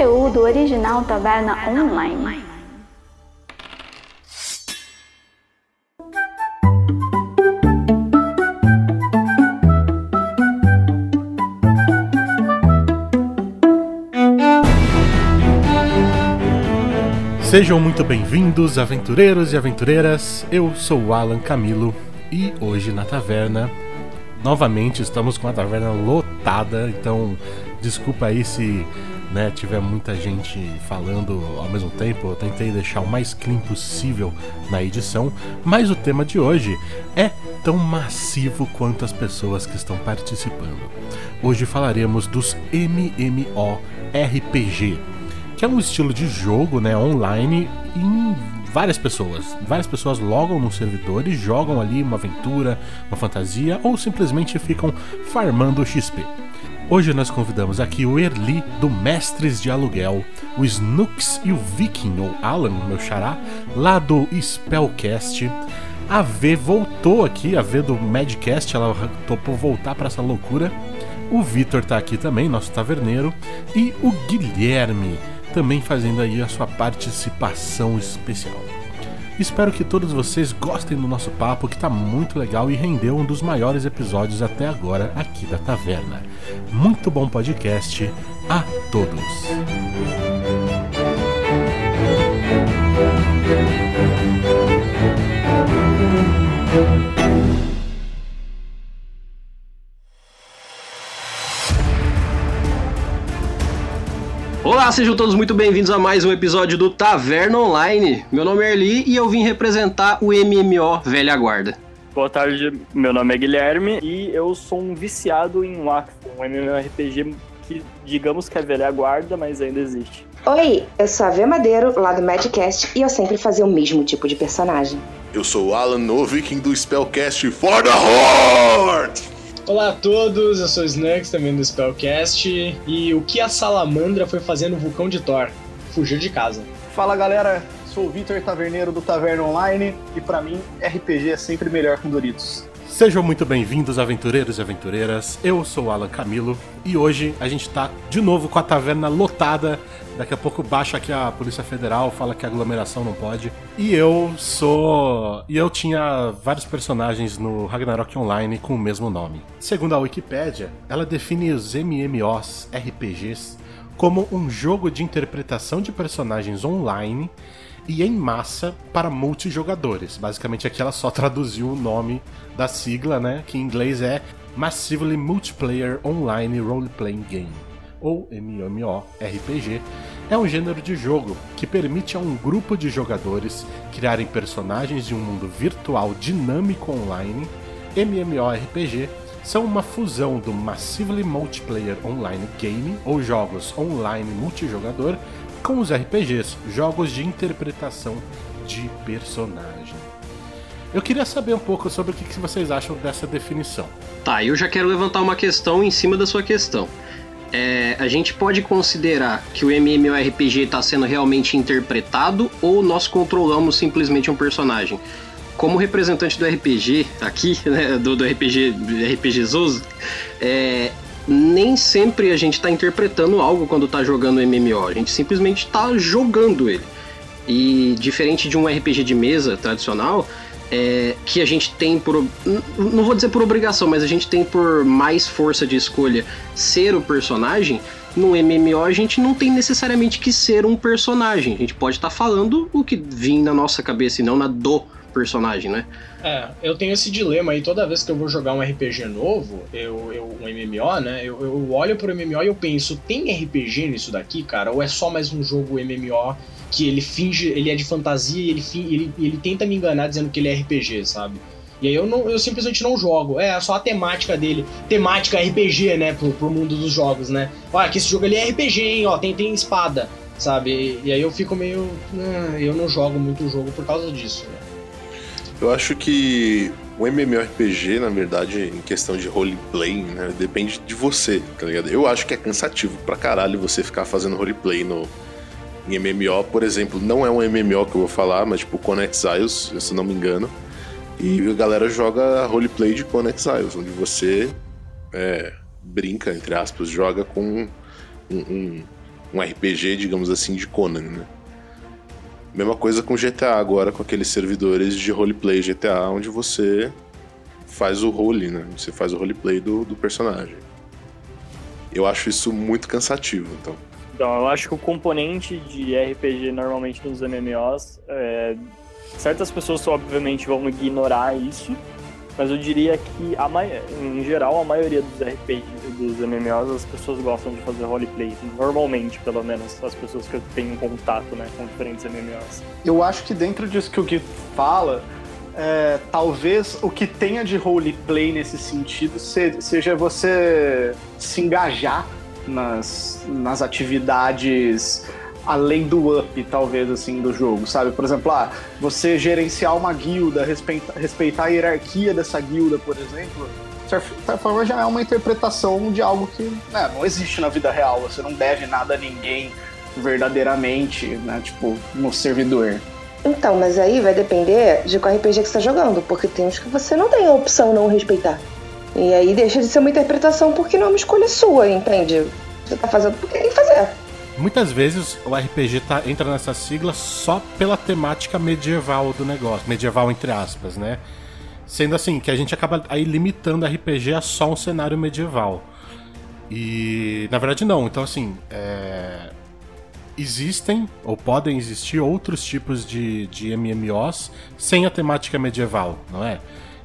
conteúdo original Taverna Online. Sejam muito bem-vindos, aventureiros e aventureiras. Eu sou o Alan Camilo e hoje na taverna, novamente estamos com a taverna lotada, então desculpa aí se né, tiver muita gente falando ao mesmo tempo. Eu tentei deixar o mais clean possível na edição, mas o tema de hoje é tão massivo quanto as pessoas que estão participando. Hoje falaremos dos MMORPG que é um estilo de jogo, né, online em várias pessoas. Várias pessoas logam no servidor e jogam ali uma aventura, uma fantasia ou simplesmente ficam farmando XP. Hoje nós convidamos aqui o Erli do Mestres de Aluguel, o Snooks e o Viking, ou Alan, meu xará, lá do Spellcast. A V voltou aqui, a V do Madcast, ela topou voltar para essa loucura. O Vitor tá aqui também, nosso taverneiro, e o Guilherme, também fazendo aí a sua participação especial. Espero que todos vocês gostem do nosso papo, que está muito legal e rendeu um dos maiores episódios até agora aqui da Taverna. Muito bom podcast a todos! Olá, sejam todos muito bem-vindos a mais um episódio do Taverna Online. Meu nome é Erli e eu vim representar o MMO Velha Guarda. Boa tarde, meu nome é Guilherme e eu sou um viciado em Wax, um MMORPG que digamos que é velha guarda, mas ainda existe. Oi, eu sou a V Madeiro, lá do Madcast, e eu sempre fazia o mesmo tipo de personagem. Eu sou o Alan, no Viking do Spellcast For the Horde! Olá a todos, eu sou Snugs, também do Spellcast. E o que a salamandra foi fazer no vulcão de Thor? Fugir de casa. Fala galera, sou o Vitor Taverneiro do Taverna Online e para mim RPG é sempre melhor com Doritos. Sejam muito bem-vindos, aventureiros e aventureiras. Eu sou o Alan Camilo e hoje a gente tá de novo com a taverna lotada. Daqui a pouco baixa aqui a Polícia Federal, fala que a aglomeração não pode. E eu sou. E eu tinha vários personagens no Ragnarok Online com o mesmo nome. Segundo a Wikipédia, ela define os MMOs RPGs como um jogo de interpretação de personagens online e em massa para multijogadores. Basicamente aqui ela só traduziu o nome da sigla, né, que em inglês é Massively Multiplayer Online Role Playing Game, ou MMORPG. É um gênero de jogo que permite a um grupo de jogadores criarem personagens de um mundo virtual dinâmico online. MMORPG são uma fusão do Massively Multiplayer Online Game, ou jogos online multijogador, com os RPGs, jogos de interpretação de personagem. Eu queria saber um pouco sobre o que vocês acham dessa definição. Tá, eu já quero levantar uma questão em cima da sua questão. É, a gente pode considerar que o MMORPG está sendo realmente interpretado ou nós controlamos simplesmente um personagem? Como representante do RPG aqui, né, do, do RPG, RPG Zoso, é, nem sempre a gente está interpretando algo quando está jogando MMO, a gente simplesmente está jogando ele. E diferente de um RPG de mesa tradicional, é, que a gente tem por. Não vou dizer por obrigação, mas a gente tem por mais força de escolha ser o personagem. No MMO a gente não tem necessariamente que ser um personagem. A gente pode estar tá falando o que vem na nossa cabeça e não na do personagem, né? É, eu tenho esse dilema aí toda vez que eu vou jogar um RPG novo, eu, eu um MMO, né? Eu, eu olho pro MMO e eu penso, tem RPG nisso daqui, cara? Ou é só mais um jogo MMO que ele finge, ele é de fantasia e ele, ele, ele tenta me enganar dizendo que ele é RPG, sabe? E aí eu, não, eu simplesmente não jogo. É só a temática dele. Temática RPG, né? Pro, pro mundo dos jogos, né? Olha, que esse jogo ali é RPG, hein? Ó, tem, tem espada, sabe? E, e aí eu fico meio. Ah, eu não jogo muito o jogo por causa disso, né? Eu acho que o MMORPG, na verdade, em questão de roleplay, né, depende de você, tá ligado? Eu acho que é cansativo pra caralho você ficar fazendo roleplay no, em MMO, por exemplo, não é um MMO que eu vou falar, mas tipo Conan Exiles, se não me engano. E a galera joga roleplay de Conan Exiles, onde você é, brinca, entre aspas, joga com um, um, um RPG, digamos assim, de Conan, né? Mesma coisa com GTA agora, com aqueles servidores de roleplay GTA, onde você faz o role, né? Você faz o roleplay do, do personagem. Eu acho isso muito cansativo, então. Então, eu acho que o componente de RPG normalmente nos MMOs, é, certas pessoas obviamente vão ignorar isso, mas eu diria que a, em geral a maioria dos RPG, dos MMOs, as pessoas gostam de fazer roleplay, normalmente pelo menos, as pessoas que tenho contato né, com diferentes MMOs. Eu acho que dentro disso que o Gui fala, é, talvez o que tenha de roleplay nesse sentido seja você se engajar nas, nas atividades além do up, talvez, assim, do jogo, sabe? Por exemplo, ah, você gerenciar uma guilda, respeitar, respeitar a hierarquia dessa guilda, por exemplo, de certa forma já é uma interpretação de algo que né, não existe na vida real. Você não deve nada a ninguém verdadeiramente, né? Tipo, no servidor. Então, mas aí vai depender de qual RPG que você está jogando, porque tem uns que você não tem a opção não respeitar. E aí deixa de ser uma interpretação porque não é uma escolha sua, entende? Você tá fazendo porque tem que fazer. Muitas vezes o RPG tá, entra nessa sigla só pela temática medieval do negócio. Medieval entre aspas, né? Sendo assim, que a gente acaba aí limitando RPG a só um cenário medieval. E na verdade não. Então assim, é existem ou podem existir outros tipos de, de MMOs sem a temática medieval, não é?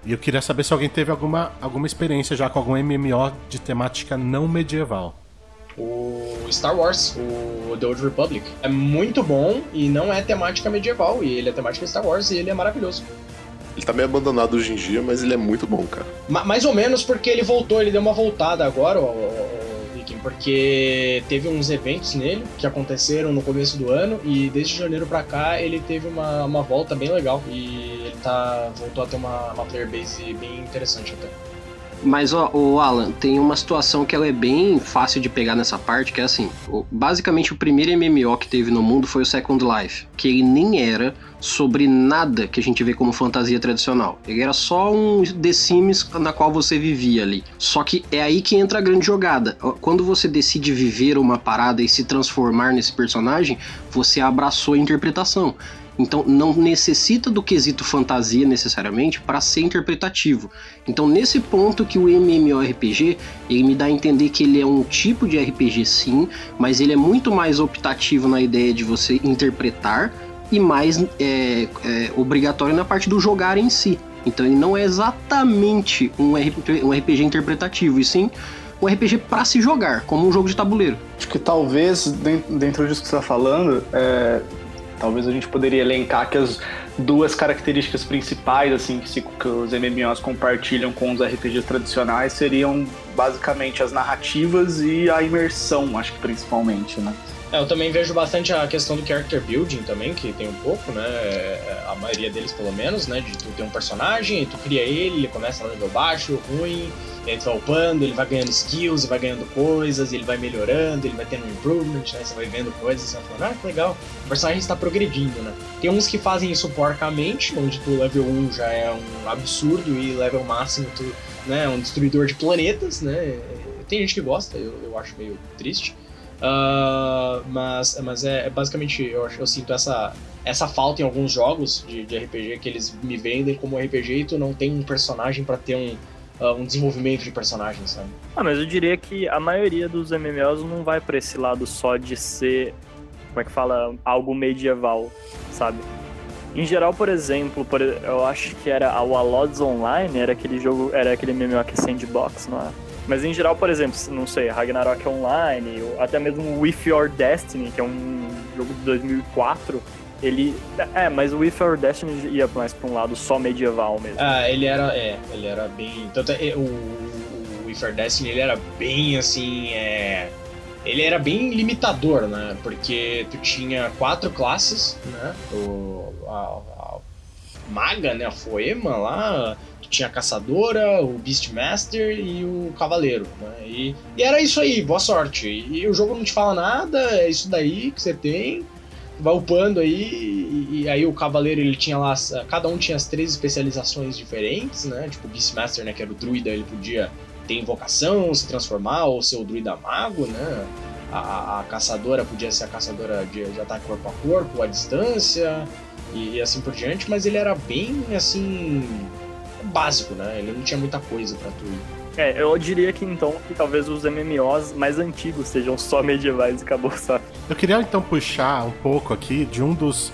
E eu queria saber se alguém teve alguma, alguma experiência já com algum MMO de temática não medieval. O Star Wars, o The Old Republic, é muito bom e não é temática medieval, e ele é temática Star Wars e ele é maravilhoso. Ele tá meio abandonado hoje em dia, mas ele é muito bom, cara. Ma mais ou menos porque ele voltou, ele deu uma voltada agora, o, porque teve uns eventos nele que aconteceram no começo do ano e desde janeiro para cá ele teve uma, uma volta bem legal e ele tá voltou a ter uma, uma player base bem interessante até. Mas, ó, o Alan, tem uma situação que ela é bem fácil de pegar nessa parte, que é assim, basicamente o primeiro MMO que teve no mundo foi o Second Life, que ele nem era sobre nada que a gente vê como fantasia tradicional. Ele era só um The Sims na qual você vivia ali. Só que é aí que entra a grande jogada. Quando você decide viver uma parada e se transformar nesse personagem, você abraçou a interpretação. Então não necessita do quesito fantasia necessariamente para ser interpretativo. Então nesse ponto que o MMORPG ele me dá a entender que ele é um tipo de RPG sim, mas ele é muito mais optativo na ideia de você interpretar e mais é, é, obrigatório na parte do jogar em si. Então ele não é exatamente um RPG, um RPG interpretativo, e sim um RPG para se jogar, como um jogo de tabuleiro. Acho que talvez, dentro disso que você está falando, é, talvez a gente poderia elencar que as duas características principais assim que, se, que os MMOs compartilham com os RPGs tradicionais seriam basicamente as narrativas e a imersão, acho que principalmente, né? É, eu também vejo bastante a questão do character building também, que tem um pouco, né? É, a maioria deles, pelo menos, né? De tu ter um personagem, tu cria ele, ele começa no level baixo, ruim, e aí tu vai upando, ele vai ganhando skills, vai ganhando coisas, ele vai melhorando, ele vai tendo um improvement, né? Você vai vendo coisas, você vai falando, ah, que legal, o personagem está progredindo, né? Tem uns que fazem isso porcamente, onde tu level 1 já é um absurdo e level máximo tu né, é um destruidor de planetas, né? Tem gente que gosta, eu, eu acho meio triste. Uh, mas mas é, é, basicamente, eu, eu sinto essa, essa falta em alguns jogos de, de, RPG que eles me vendem como RPG e tu não tem um personagem para ter um, uh, um desenvolvimento de personagem, sabe? Ah, mas eu diria que a maioria dos MMOs não vai para esse lado só de ser, como é que fala, algo medieval, sabe? Em geral, por exemplo, por, eu acho que era o Alods Online, era aquele jogo, era aquele MMO que é sandbox, não é? Mas em geral, por exemplo, não sei, Ragnarok Online, ou até mesmo With Your Destiny, que é um jogo de 2004, ele. É, mas o With Your Destiny ia mais pra um lado só medieval mesmo. Ah, ele era. É, ele era bem. Tanto é, o, o With Your Destiny ele era bem assim. É, ele era bem limitador, né? Porque tu tinha quatro classes, né? O, a, a maga, né? A Foema lá, tinha a caçadora, o Beastmaster e o cavaleiro. Né? E, e, era isso aí, boa sorte. E, e, o jogo não te fala nada, é isso daí que você tem. Vai upando aí, e, e, aí o cavaleiro ele tinha lá, cada um tinha as três especializações diferentes, né? Tipo o Beastmaster, né, que era o druida, ele podia ter invocação, se transformar, ou ser o druida mago, né? a, a, caçadora podia ser a caçadora de, de ataque corpo a corpo, à distância e, e assim por diante, mas ele era bem assim básico, né? Ele não tinha muita coisa pra tu ir. É, eu diria que então que talvez os MMOs mais antigos sejam só medievais e acabou, sabe? Eu queria então puxar um pouco aqui de um dos.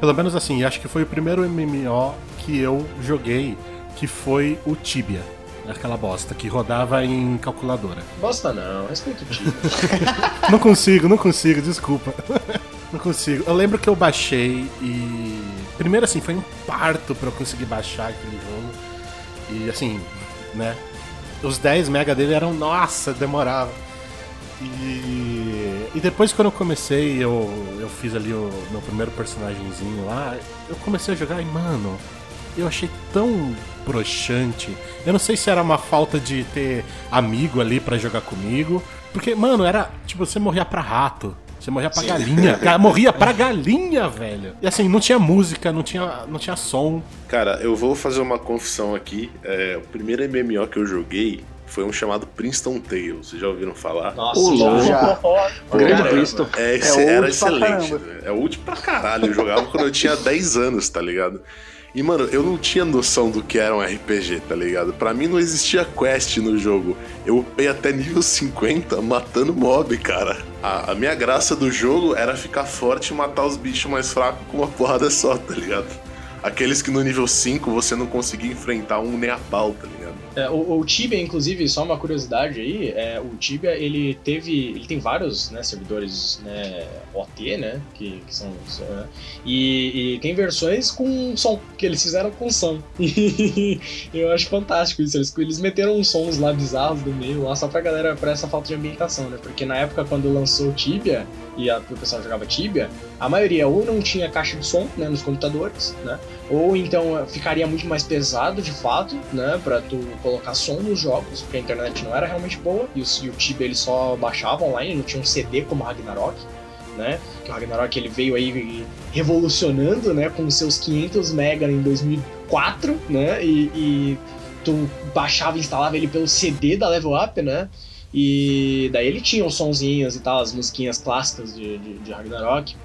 Pelo menos assim, acho que foi o primeiro MMO que eu joguei, que foi o Tibia. Aquela bosta que rodava em calculadora. Bosta não, respeito o time. Não consigo, não consigo, desculpa. Não consigo. Eu lembro que eu baixei e. Primeiro assim, foi um parto pra eu conseguir baixar aquele jogo. E assim, né? Os 10 mega dele eram. Nossa, demorava. E, e depois quando eu comecei, eu, eu fiz ali o meu primeiro personagemzinho lá, eu comecei a jogar e, mano, eu achei tão broxante. Eu não sei se era uma falta de ter amigo ali pra jogar comigo. Porque, mano, era tipo, você morria pra rato. Você morria pra Sim. galinha. Ga- Morria pra galinha, velho. E assim, não tinha música, não tinha, não tinha som. Cara, eu vou fazer uma confissão aqui. É, o primeiro MMO que eu joguei foi um chamado Princeton Tales. Vocês já ouviram falar? Nossa, Ô, já-. Já. Grande Caramba. Princeton. É, esse- old era excelente. né? É útil pra caralho. Eu jogava quando eu tinha 10 anos, tá ligado? E, mano, eu não tinha noção do que era um RPG, tá ligado? Pra mim não existia quest no jogo. Eu upei até nível 50 matando mob, cara. A, a minha graça do jogo era ficar forte e matar os bichos mais fracos com uma porrada só, tá ligado? Aqueles que no nível 5 você não conseguia enfrentar um nem a pau, tá ligado? É, o, o Tibia, inclusive, só uma curiosidade aí, é, o Tibia ele teve, ele tem vários né, servidores né, OT, né, que, que são, né, e, e tem versões com som que eles fizeram com som. Eu acho fantástico isso. Eles, eles meteram uns sons lá bizarros do meio lá só pra galera pra essa falta de ambientação, né? Porque na época quando lançou o Tibia e a, o pessoal jogava Tibia, a maioria ou não tinha caixa de som né, nos computadores, né? Ou então ficaria muito mais pesado de fato, né? Pra tu colocar som nos jogos, porque a internet não era realmente boa e o, Tibia ele só baixava online, não tinha um CD como Ragnarok. Né? Que o Ragnarok ele veio aí revolucionando, né, com seus 500 mega em 2004, né? E, e tu baixava e instalava ele pelo CD da Level Up, né? E daí ele tinha os sonzinhos e tal, as musiquinhas clássicas de, de, de Ragnarok.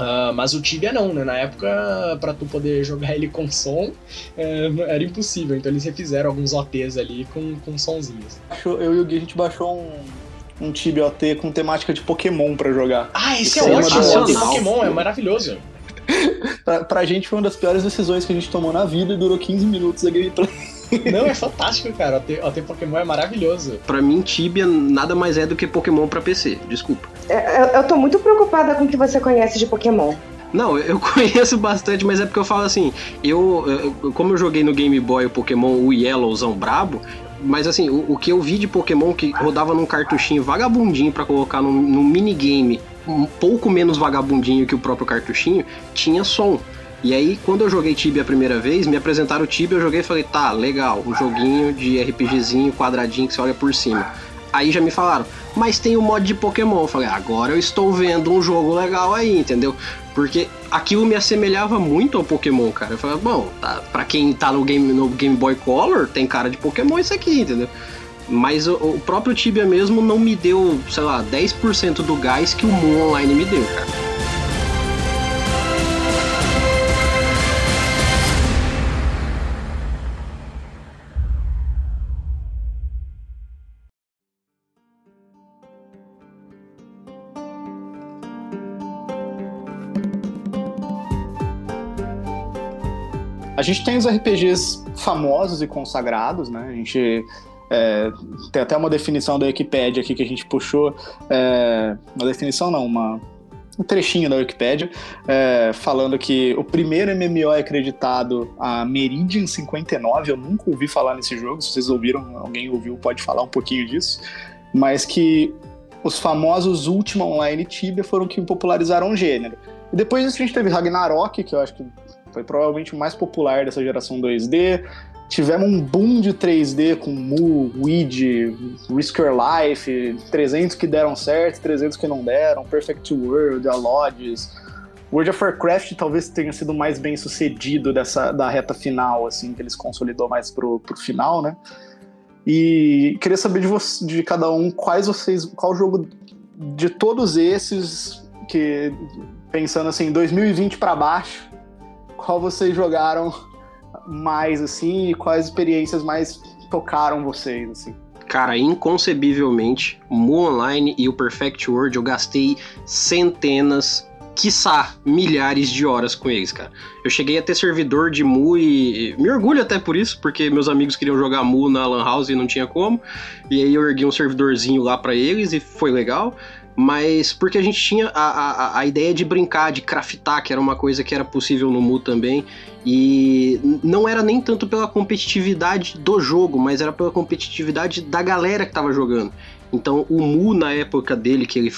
Ah, mas o Tibia não, né? Na época, pra tu poder jogar ele com som, eh, era impossível. Então eles refizeram alguns OTs ali com, com sonzinhos. Eu e o Gui, a gente baixou um, um Tibia OT com temática de Pokémon pra jogar. Ah, esse é é ótimo! O OT sensacional. Pokémon é maravilhoso. Pra, pra gente foi uma das piores decisões que a gente tomou na vida e durou 15 minutos a gameplay. Não, é fantástico, cara. O OT, OT Pokémon é maravilhoso. Pra mim, Tibia nada mais é do que Pokémon pra PC. Desculpa. É, Eu, eu tô muito preocupada com o que você conhece de Pokémon. Não, eu conheço bastante, mas é porque eu falo assim, eu, eu- como eu joguei no Game Boy o Pokémon o Yellowzão brabo, mas assim, o, o que eu vi de Pokémon que rodava num cartuchinho vagabundinho pra colocar num, num minigame um pouco menos vagabundinho que o próprio cartuchinho, tinha som. E aí, quando eu joguei Tibia a primeira vez, me apresentaram o Tibia, eu joguei e falei, tá, legal, um joguinho de RPGzinho, quadradinho que você olha por cima. Aí já me falaram, mas tem o mod de Pokémon. Eu falei, agora eu estou vendo um jogo legal aí, entendeu? Porque aquilo me assemelhava muito ao Pokémon, cara. Eu falei, bom, tá, pra quem tá no Game, no Game Boy Color, tem cara de Pokémon isso aqui, entendeu? Mas o, o próprio Tibia mesmo não me deu, sei lá, 10% do gás que o Moon Online me deu, cara. A gente tem os RPGs famosos e consagrados, né? A gente é, tem até uma definição da Wikipédia aqui que a gente puxou. é, uma definição não, uma, um trechinho da Wikipédia, é, falando que o primeiro MMO é acreditado a Meridian 59. Eu nunca ouvi falar nesse jogo. Se vocês ouviram, alguém ouviu, pode falar um pouquinho disso. Mas que os famosos Ultima Online Tibia foram que popularizaram o gênero. E depois disso a gente teve Ragnarok, que eu acho que foi provavelmente o mais popular dessa geração 2D. Tivemos um boom de 3D com Mu, Weed, Risk Your Life, 300 que deram certo, 300 que não deram, Perfect World, Alodes. World of Warcraft talvez tenha sido mais bem sucedido dessa, da reta final, assim, que eles consolidou mais pro, pro final, né? E queria saber de, você, de cada um quais vocês. qual jogo de todos esses, que pensando assim, 2020 para baixo, qual vocês jogaram mais assim e quais experiências mais tocaram vocês assim? Cara, inconcebivelmente, Mu Online e o Perfect World eu gastei centenas, quiçá milhares de horas com eles, cara. Eu cheguei a ter servidor de Mu e me orgulho até por isso, porque meus amigos queriam jogar Mu na Lan House e não tinha como. E aí eu ergui um servidorzinho lá para eles e foi legal mas porque a gente tinha a, a, a ideia de brincar, de craftar, que era uma coisa que era possível no Mu também, e não era nem tanto pela competitividade do jogo, mas era pela competitividade da galera que tava jogando. Então o Mu, na época dele, que ele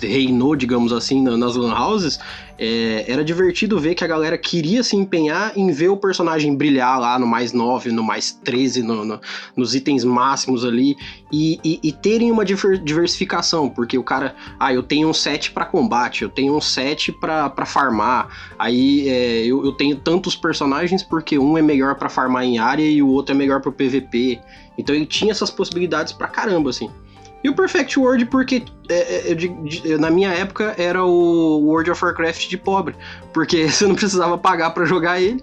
reinou, digamos assim, nas lan houses, é, era divertido ver que a galera queria se empenhar em ver o personagem brilhar lá no mais 9, no mais 13, no, no, nos itens máximos ali, e, e, e, terem uma diversificação, porque o cara, ah, eu tenho um set para combate, eu tenho um set para farmar, aí é, eu, eu tenho tantos personagens porque um é melhor para farmar em área e o outro é melhor para PVP. Então ele tinha essas possibilidades pra caramba, assim. E o Perfect World, porque é, é, na minha época era o World of Warcraft de pobre, porque você não precisava pagar para jogar ele.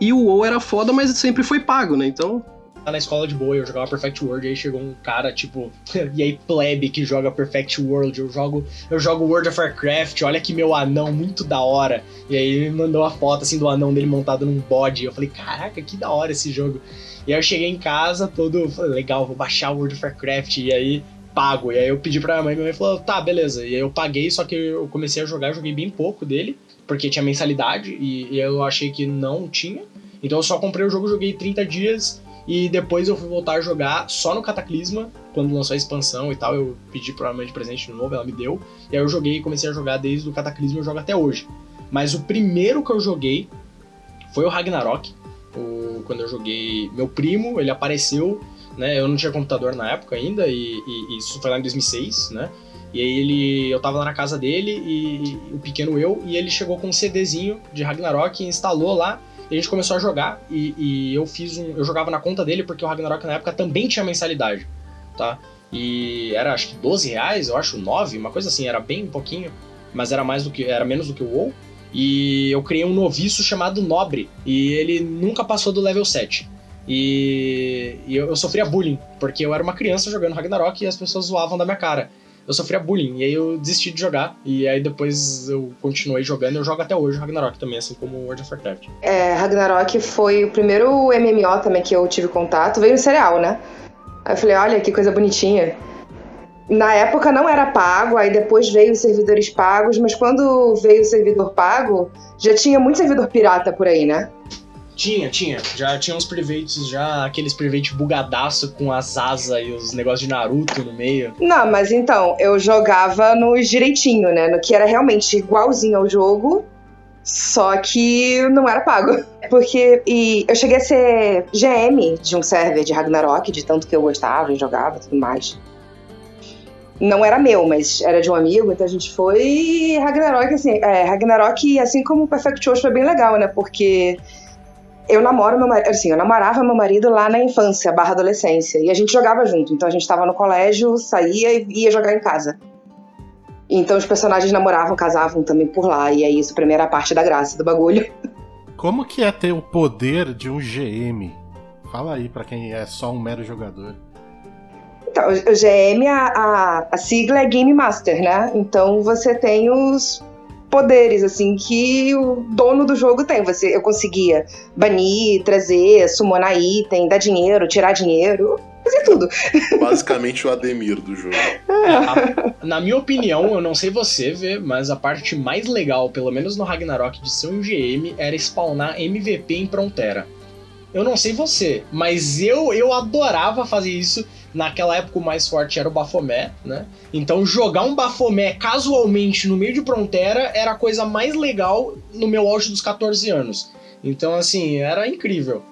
E o WoW era foda, mas sempre foi pago, né? Então. Na escola de boa, eu jogava Perfect World, aí chegou um cara, tipo, e aí plebe que joga Perfect World, eu jogo, eu jogo World of Warcraft, olha que meu anão, muito da hora. E aí ele me mandou a foto assim do anão dele montado num bode. Eu falei, caraca, que da hora esse jogo. E aí eu cheguei em casa todo, legal, vou baixar o World of Warcraft. E aí pago. E aí eu pedi pra mãe, minha mãe falou, tá, beleza. E aí eu paguei, só que eu comecei a jogar, joguei bem pouco dele, porque tinha mensalidade, e, e eu achei que não tinha. Então eu só comprei o jogo, joguei 30 dias, e depois eu fui voltar a jogar só no Cataclisma, quando lançou a expansão e tal, eu pedi pra mãe de presente de novo, ela me deu. E aí eu joguei e comecei a jogar desde o Cataclisma e eu jogo até hoje. Mas o primeiro que eu joguei foi o Ragnarok. O, quando eu joguei meu primo, ele apareceu né? Eu não tinha computador na época ainda, e, e, isso foi lá em 2006, né? E aí ele, eu tava lá na casa dele, e, e, o pequeno eu, e ele chegou com um CDzinho de Ragnarok e instalou lá, e a gente começou a jogar, e, eu fiz um, eu jogava na conta dele, porque o Ragnarok na época também tinha mensalidade, tá? E era acho que 12 reais, eu acho, 9, uma coisa assim, era bem pouquinho, mas era mais do que, era menos do que o WoW. E eu criei um noviço chamado Nobre, e ele nunca passou do level 7. E, e eu, eu, sofria bullying, porque eu era uma criança jogando Ragnarok e as pessoas zoavam da minha cara. Eu sofria bullying, e aí eu desisti de jogar. E aí depois eu continuei jogando, eu jogo até hoje Ragnarok também, assim como World of Warcraft. É, Ragnarok foi o primeiro MMO também que eu tive contato, veio no cereal, né? Aí eu falei, olha que coisa bonitinha. Na época não era pago, aí depois veio os servidores pagos, mas quando veio o servidor pago, já tinha muito servidor pirata por aí, né? Tinha, tinha. Já tinha uns privates, já aqueles privates bugadaço com as asas e os negócios de Naruto no meio. Não, mas então, eu jogava nos direitinho, né? No que era realmente igualzinho ao jogo, só que não era pago. Porque e eu cheguei a ser GM de um server de Ragnarok, de tanto que eu gostava e jogava e tudo mais. Não era meu, mas era de um amigo, então a gente foi. E Ragnarok, assim, é, Ragnarok, assim como o Perfect World, foi bem legal, né? Porque eu namoro meu marido, assim, eu namorava meu marido lá na infância, barra adolescência, e a gente jogava junto. Então a gente tava no colégio, saía e ia jogar em casa. Então os personagens namoravam, casavam também por lá, e aí isso pra mim era a parte da graça do bagulho. Como que é ter o poder de um GM? Fala aí para quem é só um mero jogador. Então, o GM, a, a, a sigla é Game Master, né? Então você tem os poderes, assim, que o dono do jogo tem. Você, eu conseguia banir, trazer, summonar item, dar dinheiro, tirar dinheiro, fazer tudo. Basicamente o Ademir do jogo. É, a, na minha opinião, eu não sei você ver, mas a parte mais legal, pelo menos no Ragnarok, de ser um GM era spawnar MVP em Frontera. Eu não sei você, mas eu, eu adorava fazer isso Naquela época o mais forte era o Bafomé, né? Então jogar um Bafomé casualmente no meio de Frontera era a coisa mais legal no meu auge dos 14 anos. Então, assim, era incrível.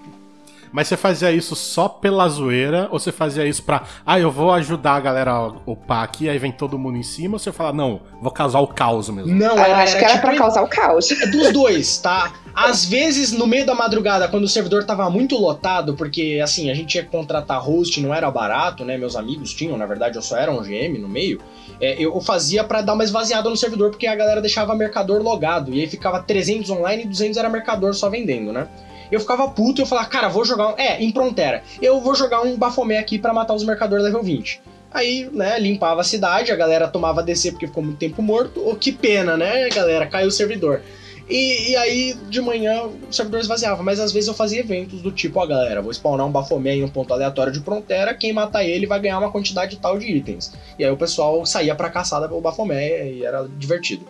Mas você fazia isso só pela zoeira? Ou você fazia isso pra. Ah, eu vou ajudar a galera a upar aqui, aí vem todo mundo em cima? Ou você fala, não, vou causar o caos mesmo? Não, Ah, eu era, acho era que era tipo pra causar o caos. É dos dois, tá? Às vezes, no meio da madrugada, quando o servidor tava muito lotado, porque assim, a gente tinha que contratar host, não era barato, né? Meus amigos tinham, na verdade, eu só era um GM no meio. É, eu fazia pra dar uma esvaziada no servidor, porque a galera deixava mercador logado. E aí ficava 300 online e 200 era mercador só vendendo, né? Eu ficava puto e eu falava, cara, vou jogar um. É, em Prontera. Eu vou jogar um Bafomé aqui pra matar os mercadores level 20. Aí, né, limpava a cidade, a galera tomava DC porque ficou muito tempo morto. Oh, que pena, né, galera? Caiu o servidor. E, e aí, de manhã, o servidor esvaziava. Mas às vezes eu fazia eventos do tipo, ó, galera, vou spawnar um Bafomé em um ponto aleatório de Prontera, quem matar ele vai ganhar uma quantidade tal de itens. E aí o pessoal saía pra caçada pelo Bafomé e era divertido.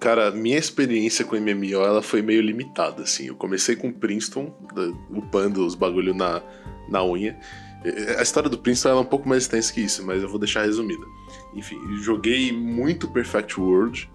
Cara, minha experiência com MMO ela foi meio limitada, assim. Eu comecei com Princeton, upando os bagulho na, na unha. A história do Princeton é um pouco mais extensa que isso, mas eu vou deixar resumida. Enfim, joguei muito Perfect World.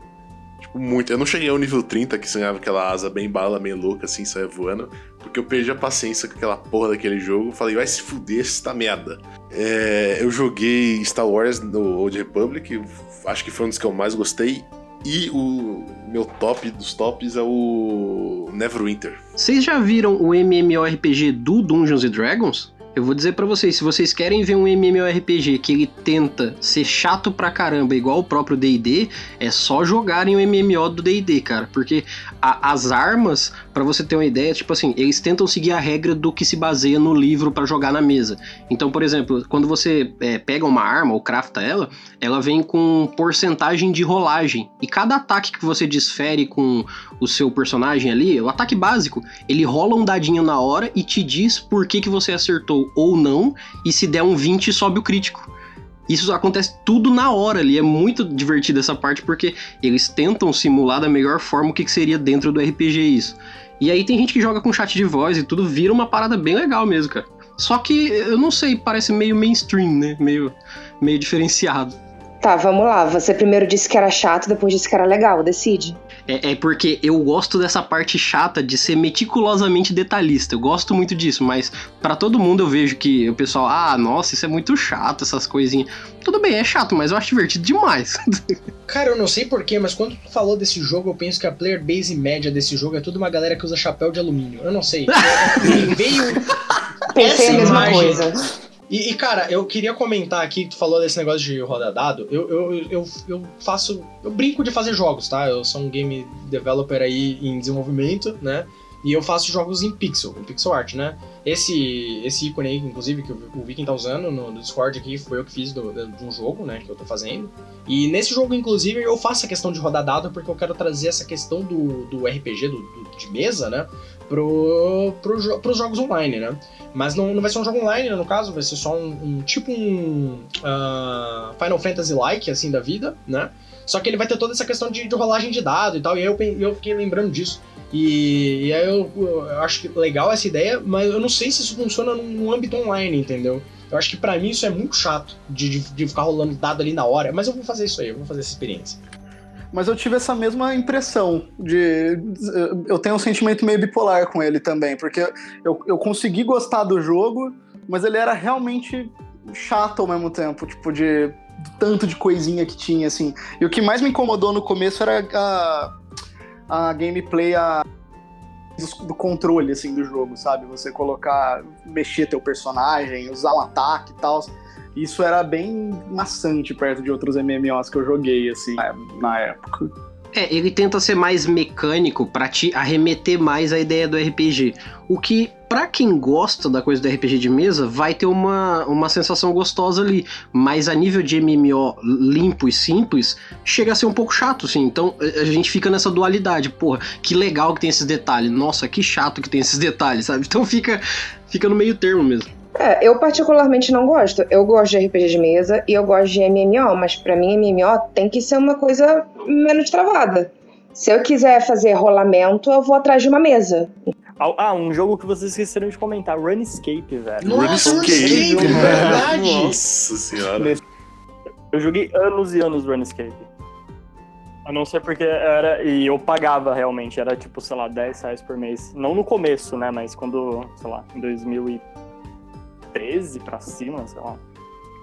Tipo, muito. Eu não cheguei ao nível 30, que você ganhava aquela asa bem bala, meio louca, assim, saia voando. Porque eu perdi a paciência com aquela porra daquele jogo. Falei, vai se fuder essa merda. É, eu joguei Star Wars no Old Republic. Acho que foi um dos que eu mais gostei. E o meu top dos tops é o Neverwinter. Vocês já viram o MMORPG do Dungeons Dragons? Eu vou dizer pra vocês, se vocês querem ver um MMORPG que ele tenta ser chato pra caramba, igual o próprio D&D, é só jogarem o MMO do D&D, cara, porque a- as armas, pra você ter uma ideia, tipo assim, eles tentam seguir a regra do que se baseia no livro pra jogar na mesa. Então, por exemplo, quando você é, pega uma arma ou crafta ela, ela vem com porcentagem de rolagem. E cada ataque que você desfere com o seu personagem ali, o ataque básico, ele rola um dadinho na hora e te diz por que, que você acertou ou não, e se der um 20, sobe o crítico. Isso acontece tudo na hora ali, é muito divertido essa parte, porque eles tentam simular da melhor forma o que seria dentro do RPG isso. E aí tem gente que joga com chat de voz e tudo vira uma parada bem legal mesmo, cara. Só que, eu não sei, parece meio mainstream, né? Meio, meio diferenciado. Tá, vamos lá. Você primeiro disse que era chato, depois disse que era legal. Decide. É, é porque eu gosto dessa parte chata de ser meticulosamente detalhista. Eu gosto muito disso, mas pra todo mundo eu vejo que o pessoal, ah, nossa, isso é muito chato, essas coisinhas. Tudo bem, é chato, mas eu acho divertido demais. Cara, eu não sei porquê, mas quando tu falou desse jogo, eu penso que a player base média desse jogo é tudo uma galera que usa chapéu de alumínio. Eu não sei. Veio Pensei essa a mesma imagem. coisa. E, e, cara, eu queria comentar aqui, tu falou desse negócio de rodar dado. Eu, eu, eu, eu faço. Eu brinco de fazer jogos, tá? Eu sou um game developer aí em desenvolvimento, né? E eu faço jogos em pixel, em pixel art, né? Esse, esse ícone aí, inclusive, que o Viking tá usando no, no Discord aqui, foi eu que fiz do- de um jogo, né? Que eu tô fazendo. E nesse jogo, inclusive, eu faço a questão de rodar dado porque eu quero trazer essa questão do, do RPG, do, do- de mesa, né? Pro, pro, pros jogos online, né? Mas não, não vai ser um jogo online, né, no caso, vai ser só um, um- tipo um ah, Final Fantasy-like, assim, da vida, né? Só que ele vai ter toda essa questão de, de rolagem de dado e tal, e aí eu, eu fiquei lembrando disso. E, e aí eu, eu acho que legal essa ideia, mas eu não sei se isso funciona num âmbito online, entendeu? Eu acho que pra mim isso é muito chato, de, de, de ficar rolando dado ali na hora, mas eu vou fazer isso aí, eu vou fazer essa experiência. Mas eu tive essa mesma impressão de. Eu tenho um sentimento meio bipolar com ele também, porque eu, eu consegui gostar do jogo, mas ele era realmente chato ao mesmo tempo, tipo, de tanto de coisinha que tinha, assim. E o que mais me incomodou no começo era a, a gameplay, a, do, do controle, assim, do jogo, sabe? Você colocar, mexer teu personagem, usar um ataque e tal. Isso era bem maçante perto de outros MMOs que eu joguei, assim, na- época. É, ele tenta ser mais mecânico pra te arremeter mais a ideia do RPG. O que, pra quem gosta da coisa do RPG de mesa, vai ter uma, uma sensação gostosa ali. Mas a nível de MMO limpo e simples, chega a ser um pouco chato, assim. Então a gente fica nessa dualidade. Porra, que legal que tem esses detalhes. Nossa, que chato que tem esses detalhes, sabe? Então fica, fica no meio termo mesmo. É, eu particularmente não gosto. Eu gosto de RPG de mesa e eu gosto de MMO, mas pra mim MMO tem que ser uma coisa menos travada. Se eu quiser fazer rolamento, eu vou atrás de uma mesa. Ah, Ah, um jogo que vocês esqueceram de comentar, Runescape, velho. Nossa, RuneScape, RuneScape, verdade! Nossa senhora. Eu joguei anos e anos Runescape. A não ser porque era. E eu pagava realmente, era tipo, sei lá, 10 reais por mês. Não no começo, né? Mas quando, sei lá, em 2013 pra cima, sei lá.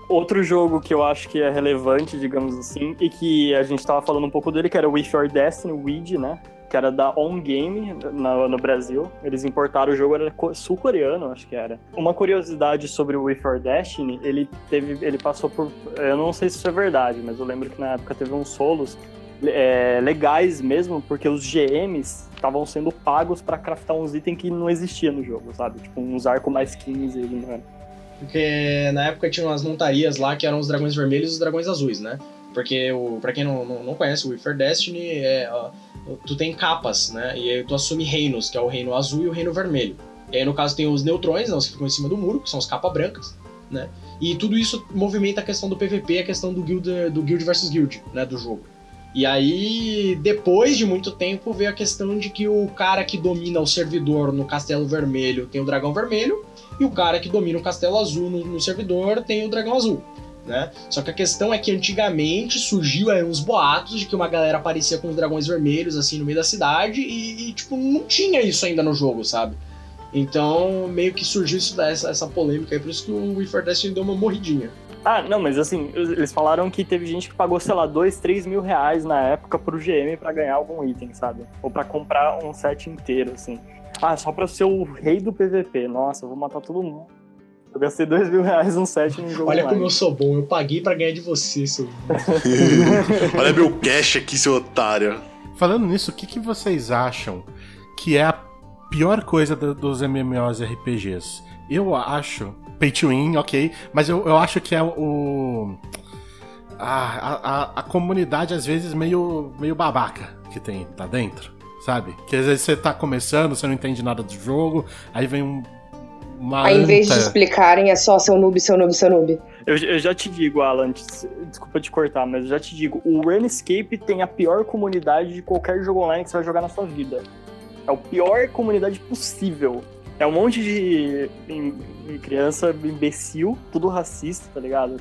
Outro jogo que eu acho que é relevante, digamos assim, e que a gente tava falando um pouco dele, que era o With Your Destiny, o Weed, né? Que era da On Game no, no Brasil. Eles importaram o jogo, era co- sul-coreano, acho que era. Uma curiosidade sobre o With Your Destiny, ele teve. Ele passou por. Eu não sei se isso é verdade, mas eu lembro que na época teve uns solos é, legais mesmo, porque os GMs estavam sendo pagos pra craftar uns itens que não existiam no jogo, sabe? Tipo, uns arcos mais 15 ali, mano. Porque na época tinha umas montarias lá que eram os dragões vermelhos e os dragões azuis, né? Porque, o, pra quem não, não, não conhece, o Wither Destiny, é, ó, tu tem capas, né? E aí tu assume reinos, que é o reino azul e o reino vermelho. E aí, no caso, tem os neutrões, né, os que ficam em cima do muro, que são as capas brancas, né? E tudo isso movimenta a questão do PVP, a questão do guild, do guild versus guild, né? Do jogo. E aí, depois de muito tempo, veio a questão de que o cara que domina o servidor no Castelo Vermelho tem o Dragão Vermelho, e o cara que domina o Castelo Azul no, no servidor tem o Dragão Azul. Né? Só que a questão é que antigamente surgiu aí uns boatos de que uma galera aparecia com os dragões vermelhos assim no meio da cidade e, e, tipo, não tinha isso ainda no jogo, sabe? Então meio que surgiu isso, essa, essa polêmica aí, por isso que o We For Destiny deu uma morridinha. Ah, não, mas assim, eles falaram que teve gente que pagou, sei lá, 2, 3 mil reais na época pro GM pra ganhar algum item, sabe? Ou pra comprar um set inteiro, assim. Ah, só pra ser o rei do PVP. Nossa, eu vou matar todo mundo. Eu gastei 2 mil reais num set num jogo Olha online. como eu sou bom, eu paguei pra ganhar de você, seu. Olha meu cash aqui, seu otário. Falando nisso, o que, que vocês acham que é a pior coisa do- dos MMOs RPGs? Eu acho. Pay to win, ok. Mas eu, eu acho que é o. A, a, a- comunidade, às vezes, meio, meio babaca que tem lá dentro, sabe? Que às vezes você tá começando, você não entende nada do jogo, aí vem um. Uma Aí, em vez de explicarem, é só seu noob, seu noob, seu noob. Eu, eu já te digo, Alan, des- desculpa te cortar, mas eu já te digo, o RuneScape tem a pior comunidade de qualquer jogo online que você vai jogar na sua vida. É a pior comunidade possível. É um monte de criança imbecil, tudo racista, tá ligado?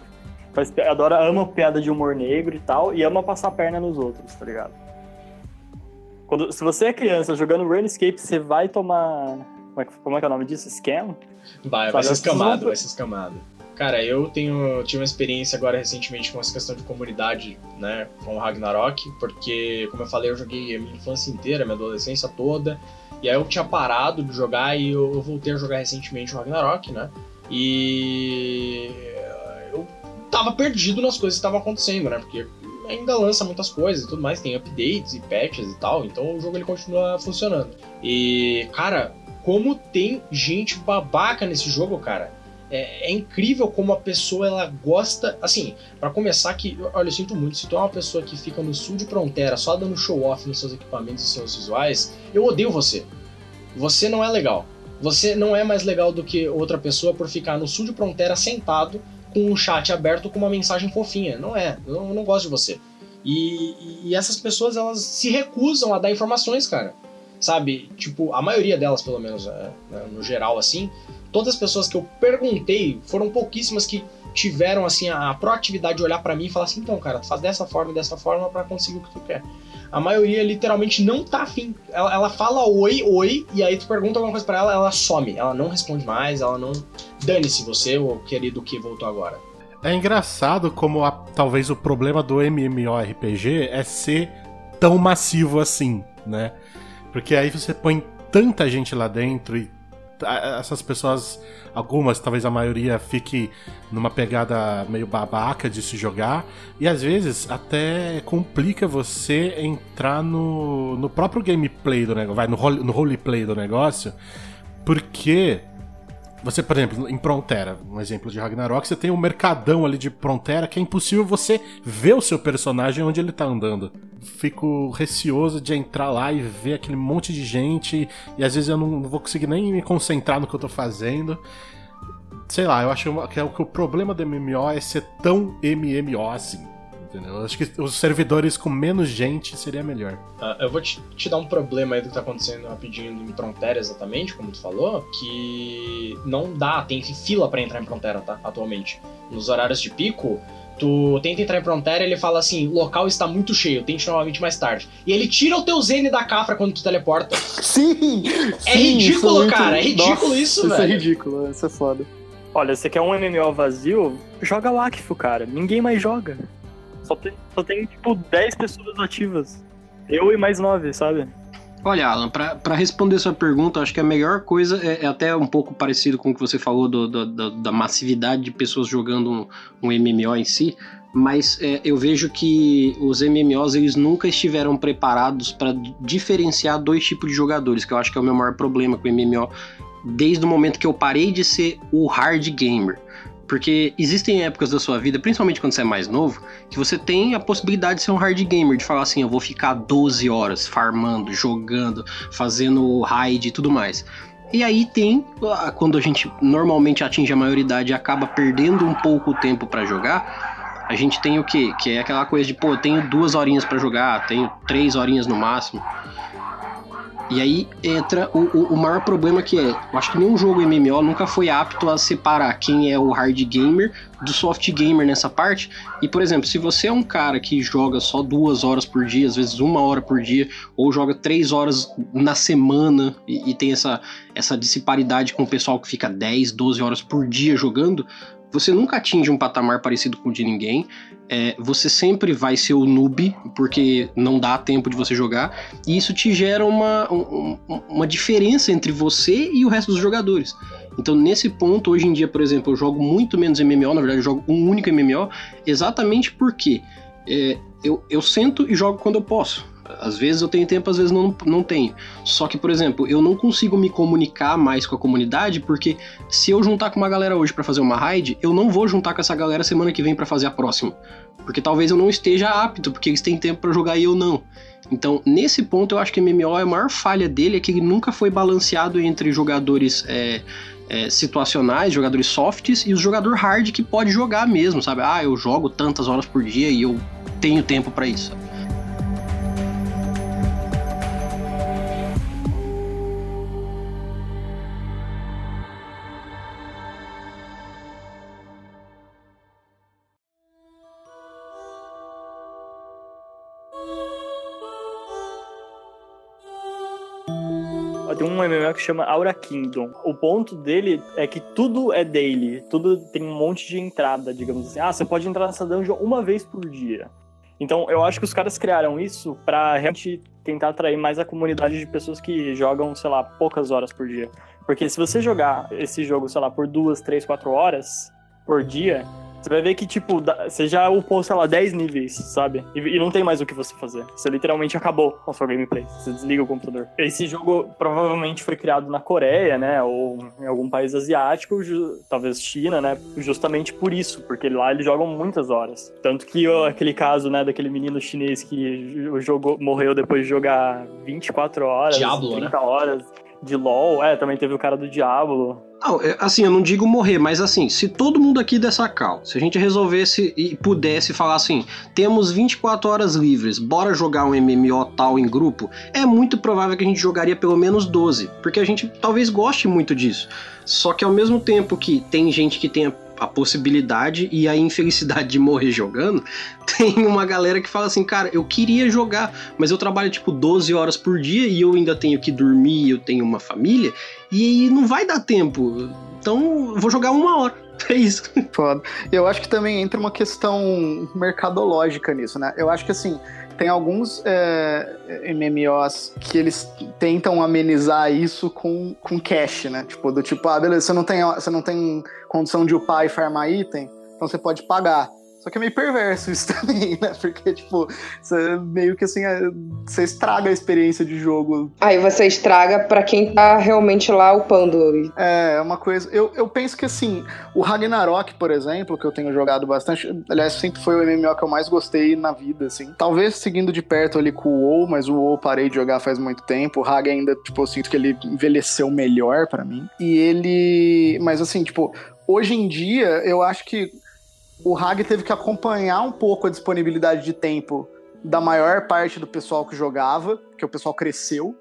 Faz, adora, ama piada de humor negro e tal, e ama passar a perna nos outros, tá ligado? Quando, se você é criança jogando RuneScape, você vai tomar. Como é, que- como é que é o nome disso? Scam? Vai, vai ser escamado, vai ser escamado. Cara, eu tenho tive uma experiência agora recentemente com essa questão de comunidade, né, com o Ragnarok, porque, como eu falei, eu joguei a minha infância inteira, minha adolescência toda, e aí eu tinha parado de jogar e eu, eu voltei a jogar recentemente o Ragnarok, né, e eu tava perdido nas coisas que estavam acontecendo, né, porque ainda lança muitas coisas e tudo mais, tem updates e patches e tal, então o jogo ele continua funcionando. E, cara, como tem gente babaca nesse jogo, cara. É, é incrível como a pessoa ela gosta. Assim, pra começar, que. Olha, eu sinto muito. Se tu é uma pessoa que fica no sul de fronteira só dando show off nos seus equipamentos e seus visuais, eu odeio você. Você não é legal. Você não é mais legal do que outra pessoa por ficar no sul de fronteira sentado com um chat aberto com uma mensagem fofinha. Não é. Eu não, gosto de você. E, e- e essas pessoas elas se recusam a dar informações, cara sabe? Tipo, a maioria delas, pelo menos, é, né, no geral, assim, todas as pessoas que eu perguntei foram pouquíssimas que tiveram, assim, a, proatividade de olhar pra mim e falar assim, então, cara, faz dessa forma dessa forma pra conseguir o que tu quer. A maioria, literalmente, não tá afim. Ela, ela fala oi, oi, e aí tu pergunta alguma coisa pra ela, ela some. Ela não responde mais, ela não... Dane-se você, o querido que voltou agora. É engraçado como a- talvez o problema do MMORPG é ser tão massivo assim, né? Porque aí você põe tanta gente lá dentro e essas pessoas, algumas, talvez a maioria, fique numa pegada meio babaca de se jogar. E às vezes até complica você entrar no, no próprio gameplay do negócio, vai, no, role, no roleplay do negócio, porque você, por exemplo, em Prontera, um exemplo de Ragnarok, você tem um mercadão ali de Prontera que é impossível você ver o seu personagem onde ele tá andando. Fico receoso de entrar lá e ver aquele monte de gente e às vezes eu não, vou conseguir nem me concentrar no que eu tô fazendo. Sei lá, eu acho que, é o, que o problema do MMO é ser tão MMO assim. Entendeu? Eu acho que os servidores com menos gente seria melhor. Ah, eu vou te, te dar um problema aí do que tá acontecendo rapidinho em Frontera, exatamente, como tu falou, que não dá, tem fila pra entrar em Frontera, tá? Atualmente. Nos horários de pico, Tu tenta entrar em Frontera, ele fala assim: local está muito cheio, tente novamente mais tarde. E ele tira o teu Zene da Cafra quando tu teleporta. Sim! É sim, ridículo, isso muito- cara, é ridículo Nossa, isso, Isso é velho. ridículo, isso é foda. Olha, você quer um MMO vazio? Joga Wakfu, cara. Ninguém mais joga. Só tem, só tem tipo, 10 pessoas ativas. Eu e mais 9, sabe? Olha, Alan, pra responder sua pergunta, acho que a melhor coisa é, é até um pouco parecido com o que você falou do- do- do- da massividade de pessoas jogando um, um MMO em si, mas é, eu vejo que os MMOs eles nunca estiveram preparados para diferenciar dois tipos de jogadores, que eu acho que é o meu maior problema com o MMO desde o momento que eu parei de ser o hard gamer. Porque existem épocas da sua vida, principalmente quando você é mais novo, que você tem a possibilidade de ser um hard gamer, de falar assim, eu vou ficar 12 horas farmando, jogando, fazendo raid e tudo mais. E aí tem, quando a gente normalmente atinge a maioridade e acaba perdendo um pouco o tempo pra jogar, a gente tem o quê? Que é aquela coisa de, pô, eu tenho duas horinhas pra jogar, tenho três horinhas no máximo. E aí entra o, o, o maior problema que é, eu acho que nenhum jogo MMO nunca foi apto a separar quem é o hard gamer do soft gamer nessa parte. E, por exemplo, se você é um cara que joga só duas horas por dia, às vezes uma hora por dia, ou joga três horas na semana e, e tem essa, essa disparidade com o pessoal que fica 10, 12 horas por dia jogando, você nunca atinge um patamar parecido com o de ninguém. É, você sempre vai ser o noob, porque não dá tempo de você jogar, e isso te gera uma, um- um- uma diferença entre você e o resto dos jogadores. Então, nesse ponto, hoje em dia, por exemplo, eu jogo muito menos MMO, na verdade, eu jogo um único MMO, exatamente porque é, eu, eu sento e jogo quando eu posso. Às vezes eu tenho tempo, às vezes não, não tenho. Só que, por exemplo, eu não consigo me comunicar mais com a comunidade, porque se eu juntar com uma galera hoje pra fazer uma raid, eu não vou juntar com essa galera semana que vem pra fazer a próxima. Porque talvez eu não esteja apto, porque eles têm tempo pra jogar e eu não. Então, nesse ponto, eu acho que MMO, a maior falha dele é que ele nunca foi balanceado entre jogadores é, é, situacionais, jogadores softs, e o jogador hard que pode jogar mesmo, sabe? Ah, eu jogo tantas horas por dia e eu tenho tempo pra isso. Tem um MMO que chama Aura Kingdom. O ponto dele é que tudo é daily, tudo tem um monte de entrada, digamos assim. Ah, você pode entrar nessa dungeon uma vez por dia. Então, eu acho que os caras criaram isso pra realmente tentar atrair mais a comunidade de pessoas que jogam, sei lá, poucas horas por dia. Porque se você jogar esse jogo, sei lá, por duas, três, quatro horas por dia, você vai ver que, tipo, você já upou, sei lá, 10 níveis, sabe? E, e não tem mais o que você fazer. Você literalmente acabou com a sua gameplay. Você desliga o computador. Esse jogo provavelmente foi criado na Coreia, né? Ou em algum país asiático, talvez China, né? Justamente por isso, porque lá eles jogam muitas horas. Tanto que ó, aquele caso, né, daquele menino chinês que jo- jogou, morreu depois de jogar 24 horas, Diablo, 30 horas de LoL. É, também teve o cara do Diablo. Não, é, assim, eu não digo morrer, mas assim, se todo mundo aqui dessa cal, se a gente resolvesse e pudesse falar assim, temos 24 horas livres, bora jogar um MMO tal em grupo, é muito provável que a gente jogaria pelo menos 12, porque a gente talvez goste muito disso. Só que ao mesmo tempo que tem gente que tem a, possibilidade e a infelicidade de morrer jogando, tem uma galera que fala assim, cara, eu queria jogar, mas eu trabalho tipo 12 horas por dia e eu ainda tenho que dormir, eu tenho uma família, e não vai dar tempo. Então, vou jogar uma hora. É isso. Foda. Eu acho que também entra uma questão mercadológica nisso, né? Eu acho que assim, tem alguns é, MMOs que eles tentam amenizar isso com, com cash, né? Tipo, do tipo, ah, beleza, você não tem, você não tem condição de upar e farmar item, então você pode pagar. Só que é meio perverso isso também, né? Porque, tipo, você meio que assim, é, você estraga a experiência de jogo Aí você estraga pra quem tá realmente lá upando. É, é uma coisa. Eu, eu penso que assim, o Ragnarok, por exemplo, que eu tenho jogado bastante, aliás, sempre foi o MMO que eu mais gostei na vida, assim. Talvez seguindo de perto ali com o WoW, mas o WoW parei de jogar faz muito tempo. O Rag ainda, tipo, eu sinto que ele envelheceu melhor pra mim. E ele. Mas assim, tipo, hoje em dia, eu acho que o Rag teve que acompanhar um pouco a disponibilidade de tempo da maior parte do pessoal que jogava, porque o pessoal cresceu.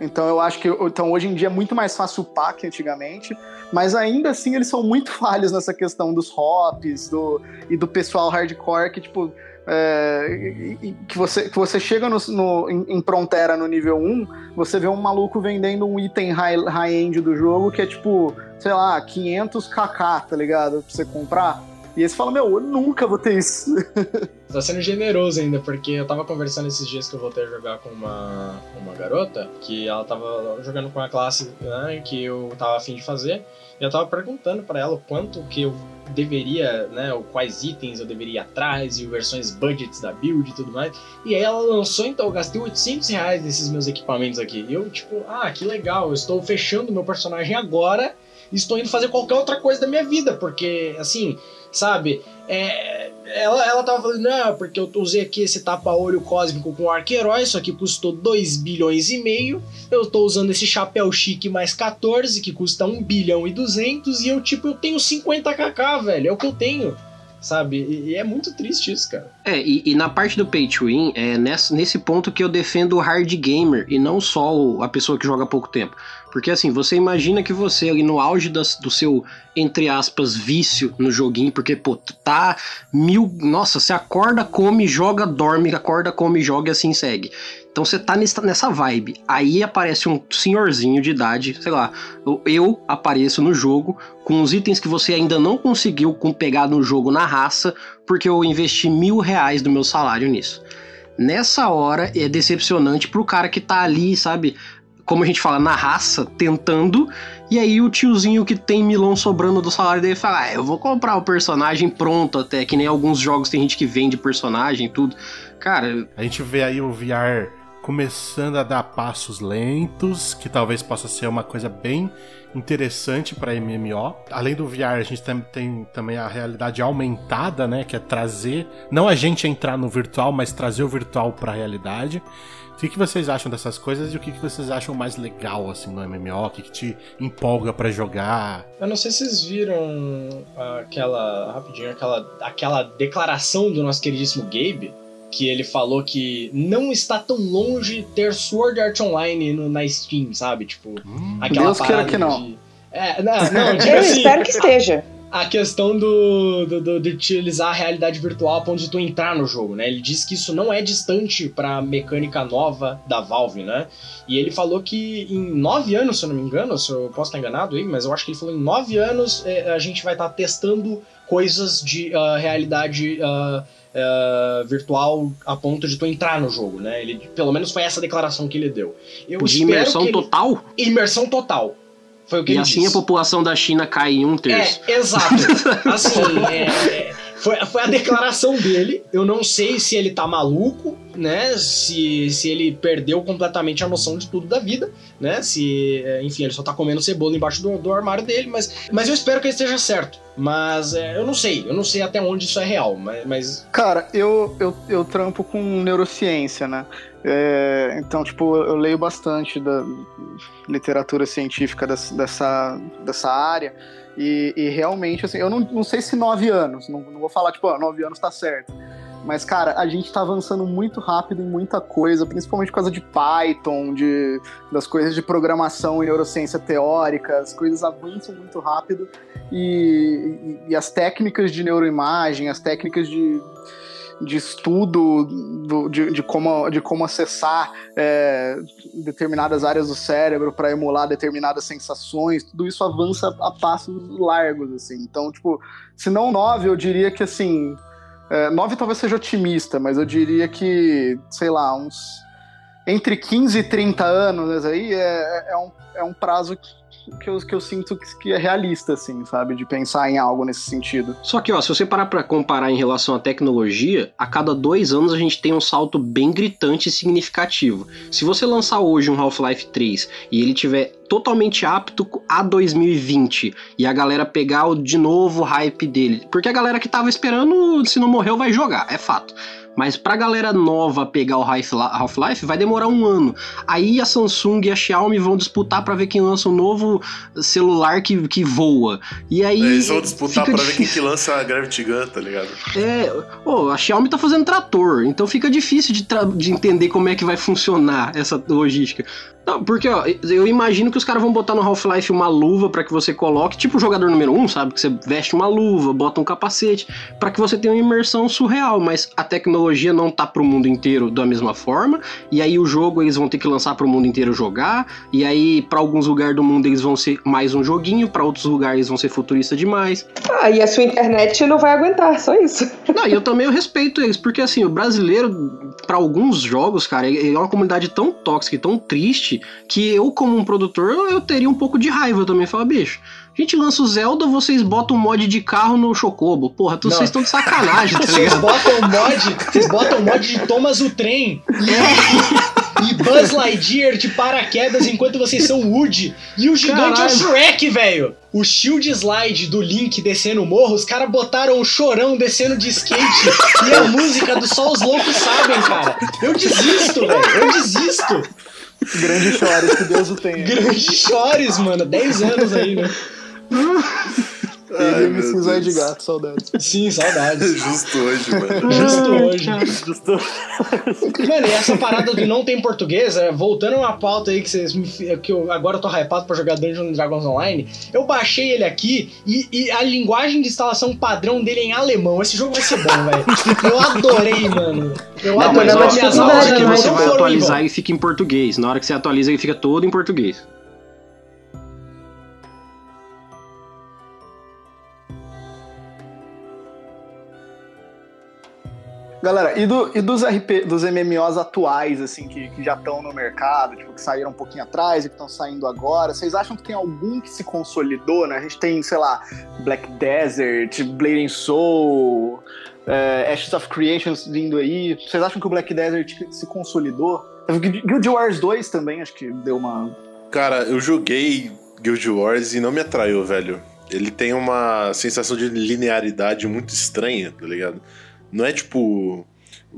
Então eu acho que então, hoje em dia é muito mais fácil upar que antigamente, mas ainda assim eles são muito falhos nessa questão dos hops do, e do pessoal hardcore que, tipo, é, que, você, que você chega no, no, em, em Prontera no nível 1, você vê um maluco vendendo um item high-end high do jogo que é tipo, sei lá, 500 kk, tá ligado? Pra você comprar. E aí você fala, meu, eu nunca vou ter isso. tá sendo generoso ainda, porque eu tava conversando esses dias que eu voltei a jogar com uma, uma garota, que ela tava jogando com a classe né, que eu tava afim de fazer, e eu tava perguntando para ela o quanto que eu deveria, né, ou quais itens eu deveria ir atrás, e versões budgets da build e tudo mais. E aí ela lançou, então eu gastei 800 reais nesses meus equipamentos aqui. E eu, tipo, ah, que legal, eu estou fechando meu personagem agora e estou indo fazer qualquer outra coisa da minha vida, porque, assim, sabe? É, ela, ela tava falando, não, porque eu usei aqui esse tapa-olho cósmico com arco-herói, isso aqui custou 2 bilhões e meio. Eu tô usando esse chapéu chique mais 14, que custa 1 bilhão e 200, e eu, tipo, eu tenho 50kk, velho, é o que eu tenho sabe? E, e, é muito triste isso, cara. É, e, e, na parte do pay to win, é nesse, nesse ponto que eu defendo o hard gamer e não só o, a pessoa que joga há pouco tempo. Porque assim, você imagina que você ali no auge das, do seu, entre aspas, vício no joguinho, porque, pô, tá mil. Nossa, você acorda, come, joga, dorme, acorda, come, joga e assim segue. Então você tá nessa, nessa vibe. Aí aparece um senhorzinho de idade, sei lá, eu apareço no jogo com os itens que você ainda não conseguiu pegar no jogo na raça, porque eu investi mil reais do meu salário nisso. Nessa hora é decepcionante pro cara que tá ali, sabe? Como a gente fala, na raça, tentando, e aí o tiozinho que tem milão sobrando do salário dele fala: ah, eu vou comprar o personagem pronto até, que nem alguns jogos tem gente que vende personagem tudo. Cara. A gente vê aí o VR começando a dar passos lentos, que talvez possa ser uma coisa bem interessante para MMO. Além do VR, a gente tem, tem, também a realidade aumentada, né, que é trazer não a gente entrar no virtual, mas trazer o virtual para a realidade. O que, vocês acham dessas coisas e o que, que vocês acham mais legal assim no MMO? O que, te empolga para jogar? Eu não sei se vocês viram aquela rapidinho aquela aquela declaração do nosso queridíssimo Gabe que ele falou que não está tão longe ter Sword Art Online no, na Steam, sabe? Tipo, hum, aquela Deus queira que não. De... É, não, não, eu assim, espero que esteja a questão do, do, do, de utilizar a realidade virtual a ponto de tu entrar no jogo, né? Ele disse que isso não é distante para a mecânica nova da Valve, né? E ele falou que em nove anos, se eu não me engano, se eu posso estar enganado aí, mas eu acho que ele falou em nove anos é, a gente vai estar testando coisas de uh, realidade uh, uh, virtual a ponto de tu entrar no jogo, né? Ele, pelo menos foi essa declaração que ele deu. Eu de imersão ele... total? Imersão total. Foi o que e ele assim disse. a população da China cai em um terço. É, exato. assim, é, é, foi, foi a declaração dele. Eu não sei se ele tá maluco, né? Se, se ele perdeu completamente a noção de tudo da vida, né? Se, é, enfim, ele só tá comendo cebola embaixo do, do armário dele, mas, mas eu espero que ele esteja certo. Mas é, eu não sei, eu não sei até onde isso é real, mas. mas... Cara, eu, eu, eu trampo com neurociência, né? É, então, tipo, eu leio bastante da literatura científica dessa, dessa, área. E, e, realmente, assim, eu não, não sei se nove anos, não, não vou falar, tipo, ó, nove anos tá certo. Mas, cara, a gente tá avançando muito rápido em muita coisa, principalmente por causa de Python, de, das coisas de programação e neurociência teórica, as coisas avançam muito rápido e, e, e as técnicas de neuroimagem, as técnicas de, de estudo do, de, de, como, de como acessar é, determinadas áreas do cérebro para emular determinadas sensações, tudo isso avança a passos largos, assim. Então, tipo, se não nove, eu diria que, assim, é, nove talvez seja otimista, mas eu diria que, sei lá, uns entre 15 e 30 anos aí é, é, um, é um prazo que eu, que eu sinto que é realista, assim, sabe? De pensar em algo nesse sentido. Só que, ó, se você parar pra comparar em relação à tecnologia, a cada dois anos a gente tem um salto bem gritante e significativo. Se você lançar hoje um Half-Life 3 e ele tiver totalmente apto a 2020 e a galera pegar o, de novo o hype dele. Porque a galera que tava esperando, se não morreu, vai jogar, é fato. Mas pra galera nova pegar o Half-Life vai demorar um ano. Aí a Samsung e a Xiaomi vão disputar para ver quem lança um novo celular que, que voa. E aí. Eles vão disputar pra ver quem que lança a Gravity Gun, tá ligado? É. Oh, a Xiaomi tá fazendo trator, então fica difícil de, de entender como é que vai funcionar essa logística. Não, porque ó, eu imagino que os caras vão botar no Half-Life uma luva para que você coloque, tipo o jogador número 1, um, sabe? Que você veste uma luva, bota um capacete, para que você tenha uma imersão surreal, mas a tecnologia não tá pro mundo inteiro da mesma forma, e aí o jogo eles vão ter que lançar pro mundo inteiro jogar, e aí para alguns lugares do mundo eles vão ser mais um joguinho, para outros lugares vão ser futurista demais. Ah, e a sua internet não vai aguentar, só isso. Não, e eu também eu respeito eles, porque assim, o brasileiro, para alguns jogos, cara, é uma comunidade tão tóxica e tão triste que eu, como um produtor, eu teria um pouco de raiva também. Falar, bicho, gente lança o Zelda, vocês botam um mod de carro no Chocobo. Porra, vocês estão de sacanagem, tá Vocês botam mod, vocês botam mod de Thomas o Trem. E, e Buzz Lightyear de paraquedas enquanto vocês são Woody. E o gigante Caralho. é o Shrek, velho. O shield slide do Link descendo o morro, os caras botaram o chorão descendo de skate e a música do Só os Loucos Sabem, cara. Eu desisto, velho. Eu desisto. Grande Chores, que Deus o tenha. Grande Chores, mano. 10 anos aí, né? Ele me cinzói de gato, saudades. Sim, saudades. Justo hoje, mano. Justo hoje. Justo. Mano, e essa parada do não tem português, é, voltando a uma pauta aí que vocês me, que eu agora eu tô hypado pra jogar Dungeons Dragons Online, eu baixei ele aqui e, e, a linguagem de instalação padrão dele é em alemão. Esse jogo vai ser bom, velho. Eu adorei, mano. Eu não, adorei. Mas, minhas aulas que você vai atualizar e fica em português. Na hora que você atualiza, ele fica todo em português. Galera, e, do, e dos RP, dos MMOs atuais, assim, que, que já estão no mercado, tipo, que saíram um pouquinho atrás e que estão saindo agora, vocês acham que tem algum que se consolidou, né? A gente tem, sei lá, Black Desert, Blade Soul, é, Ashes of Creations vindo aí. Vocês acham que o Black Desert se consolidou? Guild Wars 2 também, acho que deu uma. Cara, eu joguei Guild Wars e não me atraiu, velho. Ele tem uma sensação de linearidade muito estranha, tá ligado? Não é tipo.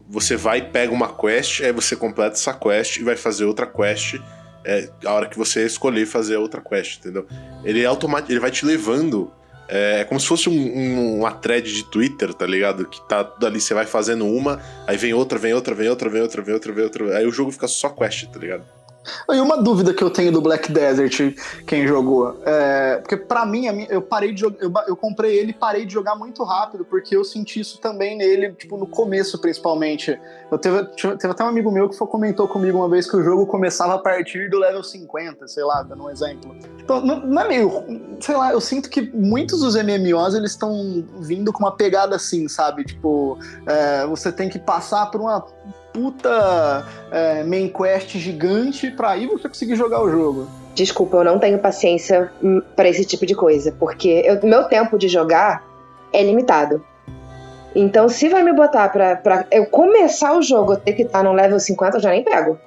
Você vai e pega uma quest, aí você completa essa quest e vai fazer outra quest é, a hora que você escolher fazer outra quest, entendeu? Ele é automático, ele vai te levando. É, é como se fosse um, um, uma thread de Twitter, tá ligado? Que tá tudo ali, você vai fazendo uma, aí vem outra, vem outra, vem outra, vem outra, vem outra, vem outra. Aí o jogo fica só quest, tá ligado? E uma dúvida que eu tenho do Black Desert, quem jogou, é, porque para mim, eu parei de eu, eu, comprei ele e parei de jogar muito rápido, porque eu senti isso também nele, tipo, no começo principalmente. Eu teve, teve até um amigo meu que foi, comentou comigo uma vez que o jogo começava a partir do level 50, sei lá, dando um exemplo. Então, não, não é meio, sei lá, eu sinto que muitos dos MMOs, eles estão vindo com uma pegada assim, sabe? Tipo, é, você tem que passar por uma puta é, main quest gigante pra aí você conseguir jogar o jogo. Desculpa, eu não tenho paciência hum, para esse tipo de coisa, porque o meu tempo de jogar é limitado. Então, se vai me botar pra, pra eu começar o jogo, eu ter que estar no level 50, eu já nem pego.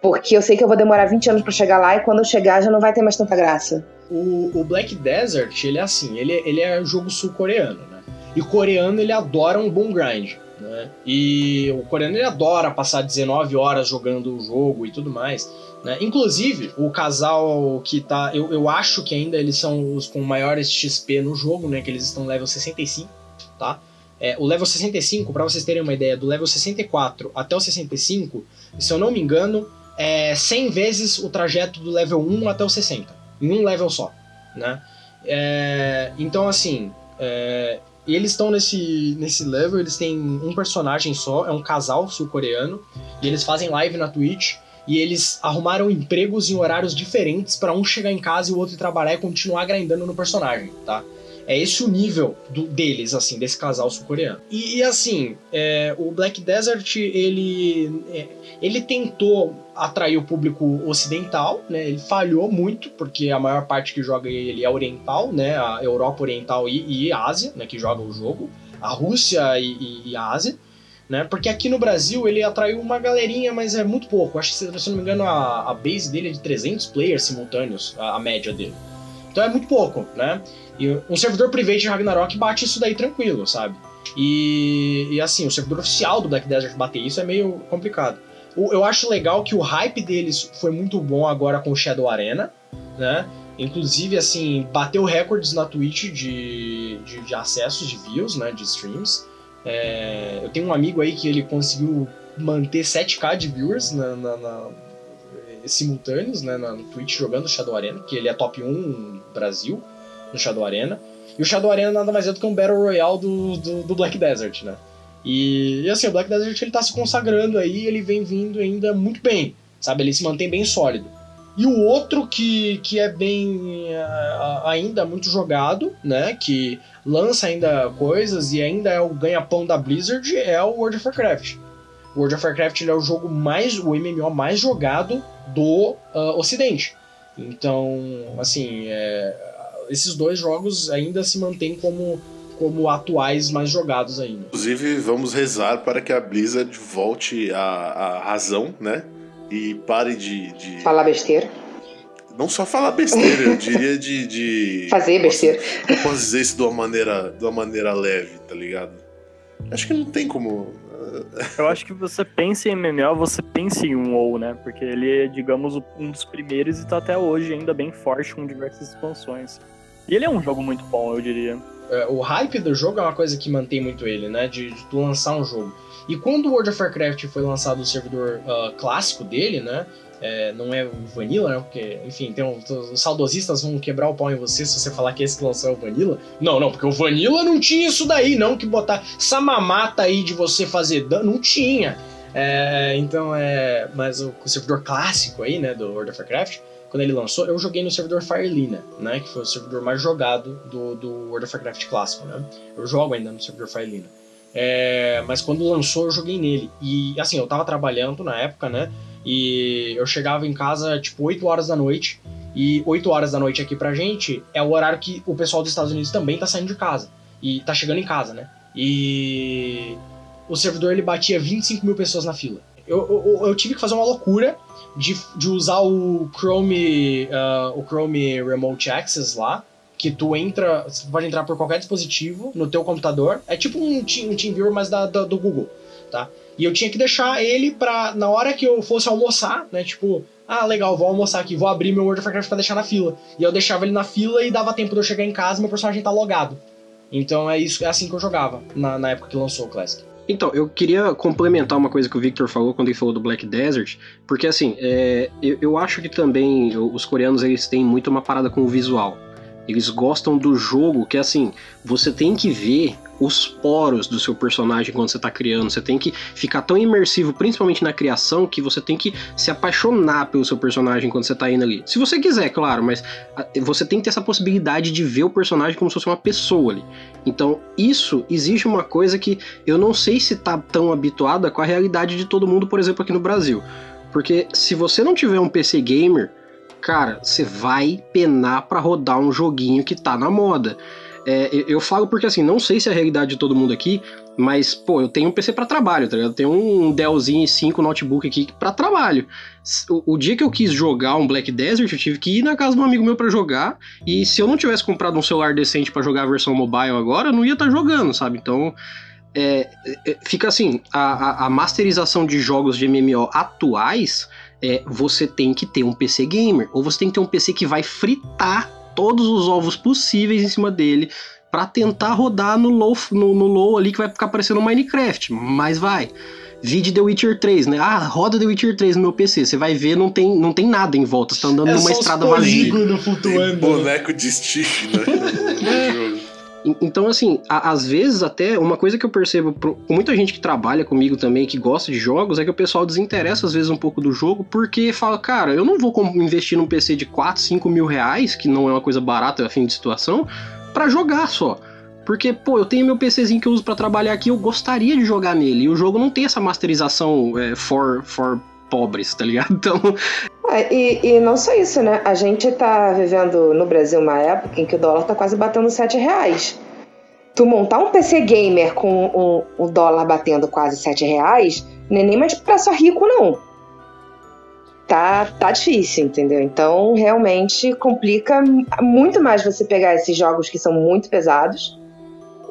Porque eu sei que eu vou demorar 20 anos para chegar lá e quando eu chegar já não vai ter mais tanta graça. O, o Black Desert, ele é assim, ele, ele é jogo sul-coreano, né? E o coreano, ele adora um bom grind. Né? E o coreano ele adora passar 19 horas jogando o jogo e tudo mais. Né? Inclusive, o casal que tá. Eu, eu acho que ainda eles são os com maiores XP no jogo, né? Que eles estão level 65, tá? É, o level 65, para vocês terem uma ideia, do level 64 até o 65, se eu não me engano, é 100 vezes o trajeto do level 1 até o 60. Em um level só, né? É, então, assim, é, e eles estão nesse, nesse level, eles têm um personagem só, é um casal sul-coreano, e eles fazem live na Twitch, e eles arrumaram empregos em horários diferentes para um chegar em casa e o outro trabalhar e continuar grindando no personagem, tá? É esse o nível do, deles, assim, desse casal sul-coreano. E, e, assim, é, o Black Desert, ele, é, ele tentou atrair o público ocidental, né? Ele falhou muito, porque a maior parte que joga ele é oriental, né? A Europa Oriental e, e Ásia, né? Que joga o jogo. A Rússia e, e, e a Ásia. né? Porque aqui no Brasil ele atraiu uma galerinha, mas é muito pouco. Acho que, se não me engano, a, a base dele é de 300 players simultâneos, a, a média dele. Então é muito pouco, né? E um servidor private de Ragnarok bate isso daí tranquilo, sabe? E, e assim, o servidor oficial do Black Desert bater isso é meio complicado. O- eu acho legal que o hype deles foi muito bom agora com o Shadow Arena, né? Inclusive, assim, bateu recordes na Twitch de, de, de acessos, de views, né? De streams. É, eu tenho um amigo aí que ele conseguiu manter 7k de viewers na, na- na- simultâneos, né? Na, no Twitch jogando Shadow Arena, que ele é top 1 no Brasil no Shadow Arena. E o Shadow Arena nada mais é do que um Battle Royale do, do, do Black Desert, né? E, e, assim, o Black Desert ele tá se consagrando aí, ele vem vindo ainda muito bem, sabe? Ele se mantém bem sólido. E o outro que, que é bem ah, ainda muito jogado, né? Que lança ainda coisas e ainda é o ganha-pão da Blizzard é o World of Warcraft. O World of Warcraft é o jogo mais, o MMO mais jogado do ah, Ocidente. Então, assim, é, esses dois jogos ainda se mantêm como, como atuais mais jogados ainda. Inclusive, vamos rezar para que a Blizzard volte à, à razão, né? E pare de. de- Falar besteira. Não só falar besteira, eu diria de. de... Fazer besteira. Eu posso dizer isso de uma maneira, de uma maneira leve, tá ligado? Acho que não tem como. Eu acho que você pensa em MMO, você pensa em um WoW, né? Porque ele é, digamos, um dos primeiros e tá até hoje ainda bem forte com diversas expansões. E ele é um jogo muito bom, eu diria. É, o hype do jogo é uma coisa que mantém muito ele, né? De, de tu lançar um jogo. E quando o World of Warcraft foi lançado o servidor ah, clássico dele, né? é, não é o Vanilla, né? Porque, enfim, tem um- os saudosistas vão quebrar o pau em você se você falar que esse que lançou é o Vanilla. Não, não, porque o Vanilla não tinha isso daí, não, que botar essa mamata aí de você fazer dano, não tinha. É, então, é. Mas o, o servidor clássico aí, né, do World of Warcraft, quando ele lançou, eu joguei no servidor Firelina, né? Que foi o servidor mais jogado do, do World of Warcraft clássico, né? Eu jogo ainda no servidor Firelina. É, mas quando lançou, eu joguei nele. E assim, eu tava trabalhando na época, né? E eu chegava em casa tipo 8 horas da noite. E 8 horas da noite aqui pra gente é o horário que o pessoal dos Estados Unidos também tá saindo de casa. E tá chegando em casa, né? E o servidor ele batia 25 mil pessoas na fila. Eu, eu, eu tive que fazer uma loucura de, de usar o Chrome, ah, o Chrome Remote Access lá, que tu entra, você pode entrar por qualquer dispositivo no teu computador. É tipo um, um TeamViewer, mas da, da- do Google, tá? E eu tinha que deixar ele pra, na hora que eu fosse almoçar, né? Tipo, ah, legal, vou almoçar aqui, vou abrir meu World of Warcraft pra deixar na fila. E eu deixava ele na fila e dava tempo de eu chegar em casa e meu personagem tá logado. Então é isso, é assim que eu jogava na, na época que lançou o Classic. Então, eu queria complementar uma coisa que o Victor falou quando ele falou do Black Desert, porque assim, é, eu, eu acho que também os coreanos eles têm muito uma parada com o visual. Eles gostam do jogo que assim, você tem que ver os poros do seu personagem quando você tá criando, você tem que ficar tão imersivo, principalmente na criação, que você tem que se apaixonar pelo seu personagem quando você tá indo ali. Se você quiser, claro, mas ah, você tem que ter essa possibilidade de ver o personagem como se fosse uma pessoa ali. Então, isso exige uma coisa que eu não sei se tá tão habituada com a realidade de todo mundo, por exemplo, aqui no Brasil. Porque se você não tiver um PC gamer, cara, você vai penar pra rodar um joguinho que tá na moda. É, eu- falo porque assim, não sei se é a realidade de todo mundo aqui, mas pô, eu tenho um PC pra trabalho, tá ligado? Eu tenho um Dellzinho 5 notebook aqui pra trabalho. O, o dia que eu quis jogar um Black Desert, eu tive que ir na casa de um amigo meu pra jogar, e se eu não tivesse comprado um celular decente pra jogar a versão mobile agora, eu não ia estar jogando, sabe? Então, é, é, fica assim, a, a- a masterização de jogos de MMO atuais, é, você tem que ter um PC gamer, ou você tem que ter um PC que vai fritar todos os ovos possíveis em cima dele pra tentar rodar no low, no, no low ali que vai ficar parecendo Minecraft, mas vai. Vide The Witcher 3, né? Ah, roda The Witcher 3 no meu PC. Você vai ver, não tem, não tem nada em volta. Você tá andando é numa só estrada os vazia. boneco de stick, né? Então, assim, a- às vezes até uma coisa que eu percebo pro- com muita gente que trabalha comigo também, que gosta de jogos, é que o pessoal desinteressa às vezes um pouco do jogo, porque fala, cara, eu não vou investir num PC de 4, 5 mil reais, que não é uma coisa barata a fim de situação, pra jogar só. Porque, pô, eu tenho meu PCzinho que eu uso pra trabalhar aqui, eu gostaria de jogar nele, e o jogo não tem essa masterização é, for, for pobres, tá ligado? Então, É, e, e não só isso, né? A gente tá vivendo no Brasil uma época em que o dólar tá quase batendo 7 reais. tu montar um PC gamer com o um, um dólar batendo quase 7 reais, não é nem mais pra só rico, não. Tá, tá difícil, entendeu? Então, realmente complica muito mais você pegar esses jogos que são muito pesados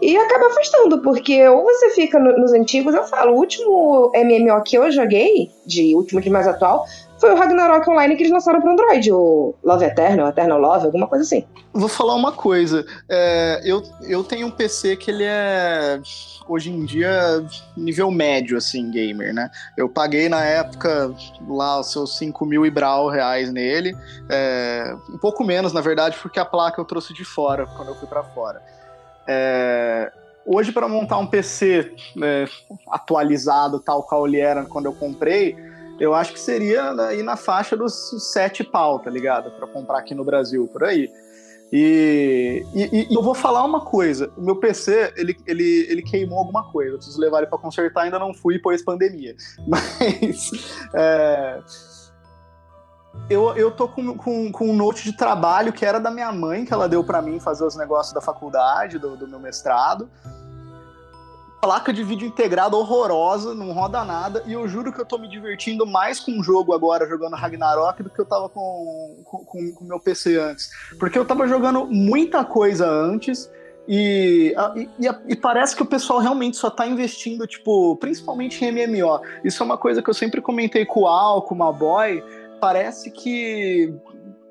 e acaba afastando, porque ou você fica no, nos antigos, eu falo, o último MMO que eu joguei, de último de mais atual, foi o Ragnarok Online que eles lançaram para Android, o Love Eternal, Eternal Love, alguma coisa assim. Vou falar uma coisa. É, eu, eu tenho um PC que ele é hoje em dia nível médio, assim, gamer, né? Eu paguei na época lá os seus 5 mil e brau reais nele. É, um pouco menos, na verdade, porque a placa eu trouxe de fora quando eu fui para fora. É, hoje, para montar um PC né, atualizado, tal qual ele era quando eu comprei, eu acho que seria né, aí na faixa dos sete pau, tá ligado? Para comprar aqui no Brasil, por aí. E, e, e, eu vou falar uma coisa: o meu PC ele, ele, ele queimou alguma coisa. Eu preciso levar ele para consertar. Ainda não fui, pois pandemia. Mas é, eu, eu tô com, com, com, um note de trabalho que era da minha mãe, que ela deu para mim fazer os negócios da faculdade, do, do meu mestrado. Placa de vídeo integrada horrorosa, não roda nada, e eu juro que eu tô me divertindo mais com o jogo agora, jogando Ragnarok, do que eu tava com o com, com, com meu PC antes. Porque eu tava jogando muita coisa antes, e, e, e, parece que o pessoal realmente só tá investindo, tipo, principalmente em MMO. Isso é uma coisa que eu sempre comentei com o Al, com o Malboy, parece que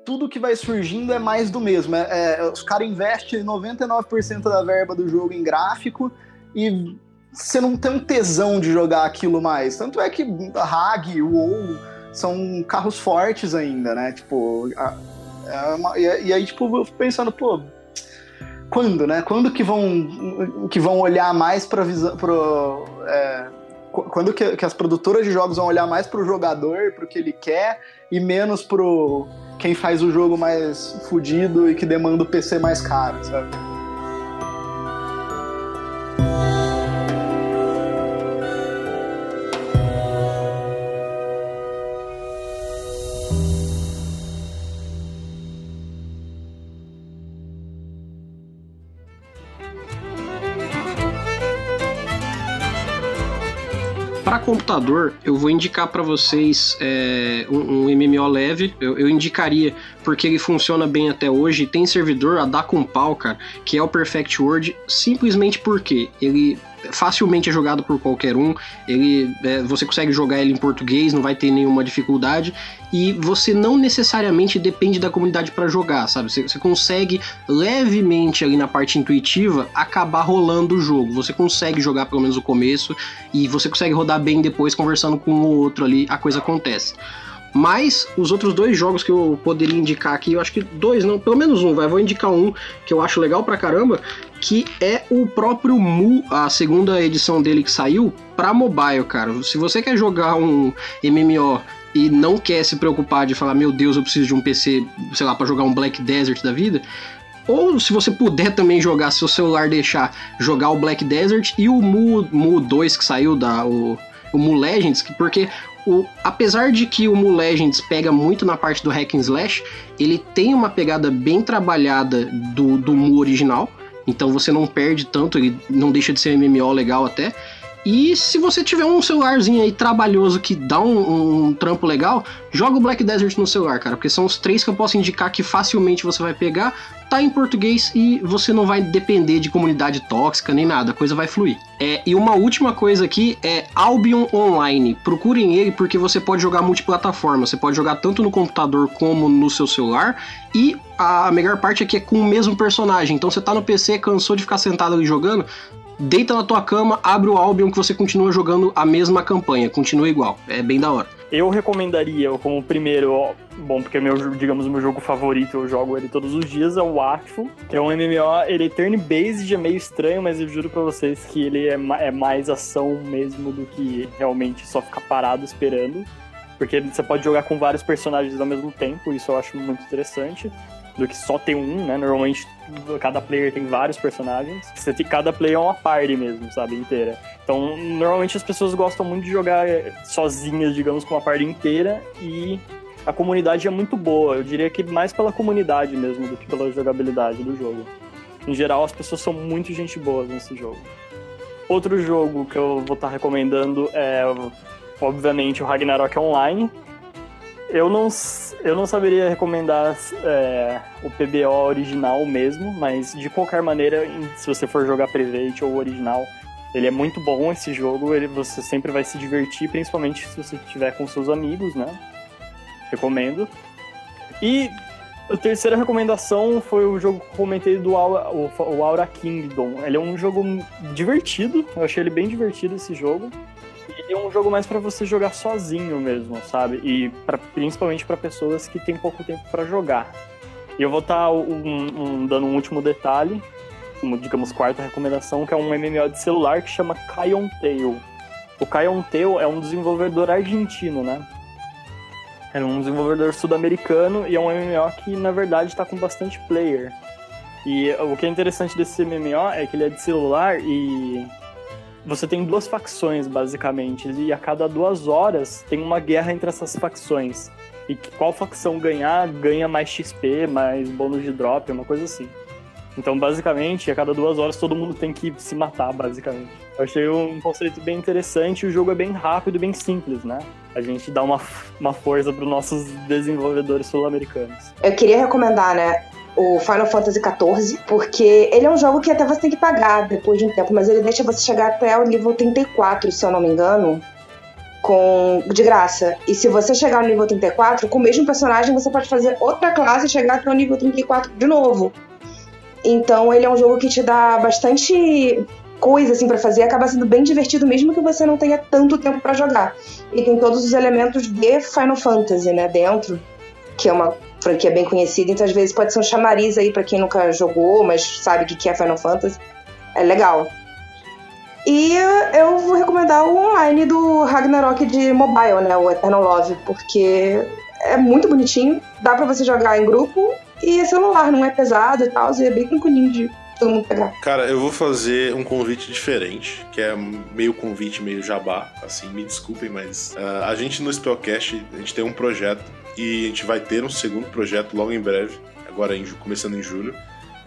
tudo que vai surgindo é mais do mesmo. É, é, os caras investem 99% da verba do jogo em gráfico e você não tem um tesão de jogar aquilo mais. Tanto é que Hag, WoW são carros fortes ainda, né? Tipo, a, é e, aí, tipo, eu fico pensando, pô, quando, né? Quando que vão, que vão olhar mais para é, quando que, que, as produtoras de jogos vão olhar mais pro jogador, pro que ele quer, e menos pro quem faz o jogo mais fudido e que demanda o PC mais caro, sabe? Computador, eu vou indicar para vocês é, um, um, MMO leve. Eu, eu, indicaria porque ele funciona bem até hoje. Tem servidor a dar com pau, cara, que é o Perfect World, simplesmente porque ele facilmente é jogado por qualquer um. Ele, é, você consegue jogar ele em português, não vai ter nenhuma dificuldade. E você não necessariamente depende da comunidade para jogar, sabe? Você, você, consegue levemente ali na parte intuitiva acabar rolando o jogo. Você consegue jogar pelo menos o começo e você consegue rodar bem depois conversando com o outro ali, a coisa acontece. Mas os outros dois jogos que eu poderia indicar aqui, eu acho que dois, não, pelo menos um, vai, vou indicar um que eu acho legal pra caramba, que é o próprio Mu, a segunda edição dele que saiu para mobile, cara. Se você quer jogar um MMO e não quer se preocupar de falar, meu Deus, eu preciso de um PC, sei lá, para jogar um Black Desert da vida, ou se você puder também jogar, se o celular deixar, jogar o Black Desert e o Mu, Mu 2 que saiu da o, o Mu Legends, porque o, apesar de que o Mu Legends pega muito na parte do hack and slash, ele tem uma pegada bem trabalhada do, do Mu original, então você não perde tanto, ele não deixa de ser MMO legal até. E se você tiver um celularzinho aí trabalhoso que dá um, um, trampo legal, joga o Black Desert no celular, cara, porque são os três que eu posso indicar que facilmente você vai pegar, tá em português e você não vai depender de comunidade tóxica nem nada, a coisa vai fluir. É, e uma última coisa aqui é Albion Online. Procurem ele porque você pode jogar multiplataforma, você pode jogar tanto no computador como no seu celular e a melhor parte aqui é com o mesmo personagem. Então você tá no PC, cansou de ficar sentado ali jogando, deita na tua cama, abre o Albion que você continua jogando a mesma campanha, continua igual. É bem da hora. Eu recomendaria como primeiro, bom, porque é meu, digamos, meu jogo favorito, eu jogo ele todos os dias, é o Watchful, que é um MMO, ele é turn-based, é meio estranho, mas eu juro pra vocês que ele é, é mais ação mesmo do que realmente só ficar parado esperando. Porque você pode jogar com vários personagens ao mesmo tempo, isso eu acho muito interessante do que só ter um, né? Normalmente cada player tem vários personagens. Você tem, cada player é uma party mesmo, sabe? Inteira. Então, normalmente as pessoas gostam muito de jogar sozinhas, digamos, com uma party inteira e a comunidade é muito boa. Eu diria que mais pela comunidade mesmo do que pela jogabilidade do jogo. Em geral, as pessoas são muito gente boa nesse jogo. Outro jogo que eu vou estar recomendando é, obviamente, o Ragnarok Online. Eu não, eu não saberia recomendar é, o PBO original mesmo, mas de qualquer maneira, se você for jogar Private ou original, ele é muito bom esse jogo, ele, você sempre vai se divertir, principalmente se você estiver com seus amigos, né? Recomendo. E a terceira recomendação foi o jogo que eu comentei do Aura, o Aura Kingdom. Ele é um jogo divertido, eu achei ele bem divertido esse jogo. É um jogo mais para você jogar sozinho mesmo, sabe? E pra, principalmente para pessoas que têm pouco tempo para jogar. E eu vou estar tá um, um, dando um último detalhe, como digamos quarta recomendação, que é um MMO de celular que chama Kion Tail. O Kion Tail é um desenvolvedor argentino, né? É um desenvolvedor sul-americano e é um MMO que na verdade está com bastante player. E o que é interessante desse MMO é que ele é de celular e você tem duas facções basicamente e a cada duas horas tem uma guerra entre essas facções. E qual facção ganhar ganha mais XP, mais bônus de drop, uma coisa assim. Então, basicamente, a cada duas horas todo mundo tem que se matar, basicamente. Eu achei um conceito bem interessante o jogo é bem rápido e bem simples, né? A gente dá uma, uma força para os nossos desenvolvedores sul-americanos. Eu queria recomendar, né? O Final Fantasy XIV, porque ele é um jogo que até você tem que pagar depois de um tempo, mas ele deixa você chegar até o nível 34, se eu não me engano, com de graça. E se você chegar no nível 34, com o mesmo personagem, você pode fazer outra classe e chegar até o nível 34 de novo. Então ele é um jogo que te dá bastante coisa assim para fazer, acaba sendo bem divertido mesmo que você não tenha tanto tempo para jogar. E tem todos os elementos de Final Fantasy, né, dentro, que é uma franquia bem conhecida, então às vezes pode ser um chamariz aí para quem nunca jogou, mas sabe o que é Final Fantasy. É legal. E eu vou recomendar o online do Ragnarok de mobile, né, o Eternal Love, porque é muito bonitinho, dá para você jogar em grupo e é celular, não é pesado e tal, e é bem tranquilinho de todo mundo pegar. Cara, eu vou fazer um convite diferente, que é meio convite, meio jabá, assim, me desculpem, mas uh, a gente no Spellcast, a gente tem um projeto e a gente vai ter um segundo projeto logo em breve, agora em, começando em julho.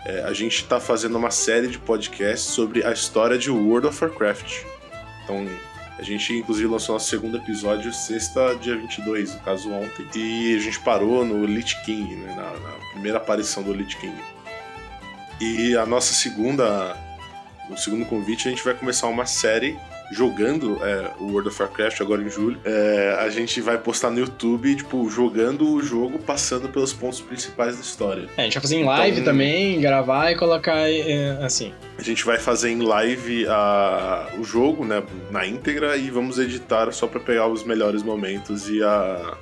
É, a gente está fazendo uma série de podcasts sobre a história de World of Warcraft. Então, a gente, inclusive, lançou nosso segundo episódio sexta, dia 22, no caso ontem. E a gente parou no Lich King, né, na, na, primeira aparição do Lich King. E a nossa segunda. O segundo convite, a gente vai começar uma série jogando é, o World of Warcraft agora em julho. É, a gente vai postar no YouTube, tipo, jogando o jogo, passando pelos pontos principais da história. É, a gente vai fazer em live então, também, gravar e colocar é, assim. A gente vai fazer em live a, o jogo, né, na íntegra e vamos editar só para pegar os melhores momentos e a,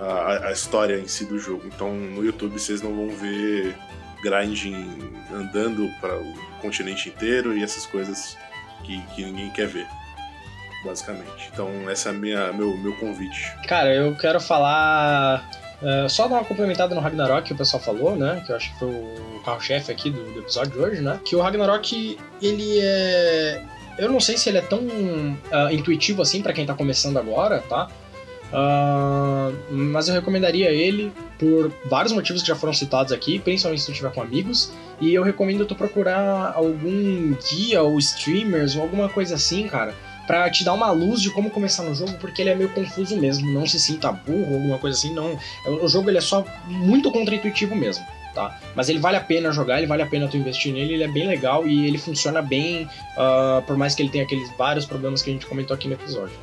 a, a história em si do jogo. Então no YouTube vocês não vão ver grinding andando para o continente inteiro e essas coisas que, que ninguém quer ver. Basicamente. Então, esse é minha, meu, meu convite. Cara, eu quero falar. Uh, só dar uma complementada no Ragnarok que o pessoal falou, né? Que eu acho que foi o carro-chefe aqui do, do, episódio de hoje, né? Que o Ragnarok, ele é. Eu não sei se ele é tão uh, intuitivo assim para quem tá começando agora, tá? Uh, mas eu recomendaria ele por vários motivos que já foram citados aqui, principalmente se tu estiver com amigos. E eu recomendo tu procurar algum guia ou streamers ou alguma coisa assim, cara, para te dar uma luz de como começar no jogo, porque ele é meio confuso mesmo. Não se sinta burro ou alguma coisa assim, não. O jogo ele é só muito contra-intuitivo mesmo. Tá? Mas ele vale a pena jogar, ele vale a pena tu investir nele, ele é bem legal e ele funciona bem, uh, por mais que ele tenha aqueles vários problemas que a gente comentou aqui no episódio.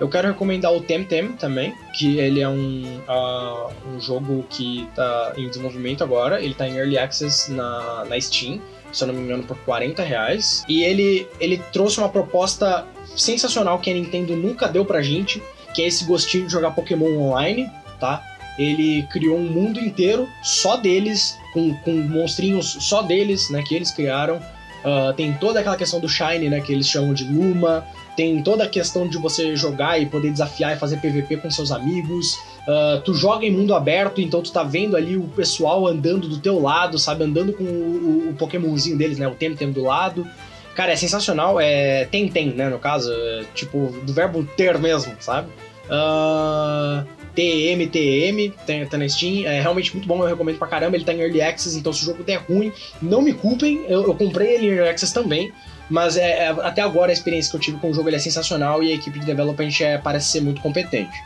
Eu quero recomendar o Temtem também, que ele é um, uh, um jogo que está em desenvolvimento agora. Ele está em Early Access na, na Steam, se eu não me engano, por 40 reais. E ele, ele trouxe uma proposta sensacional que a Nintendo nunca deu pra gente, que é esse gostinho de jogar Pokémon online, tá? Ele criou um mundo inteiro só deles, com, com monstrinhos só deles, né, que eles criaram. Uh, tem toda aquela questão do Shine, né, que eles chamam de Luma tem toda a questão de você jogar e poder desafiar e fazer PVP com seus amigos. Uh, tu joga em mundo aberto, então tu tá vendo ali o pessoal andando do teu lado, sabe? Andando com o, o Pokémonzinho deles, né? O Temtem do lado. Cara, é sensacional. É Tem-Tem, né? No caso, é, tipo, do verbo ter mesmo, sabe? Uh, TMTM, tá, tá na Steam, é realmente muito bom, eu recomendo pra caramba, ele tá em Early Access, então se o jogo der ruim, não me culpem, eu, eu comprei ele em Early Access também, mas é, é, até agora a experiência que eu tive com o jogo é sensacional e a equipe de development é, parece ser muito competente.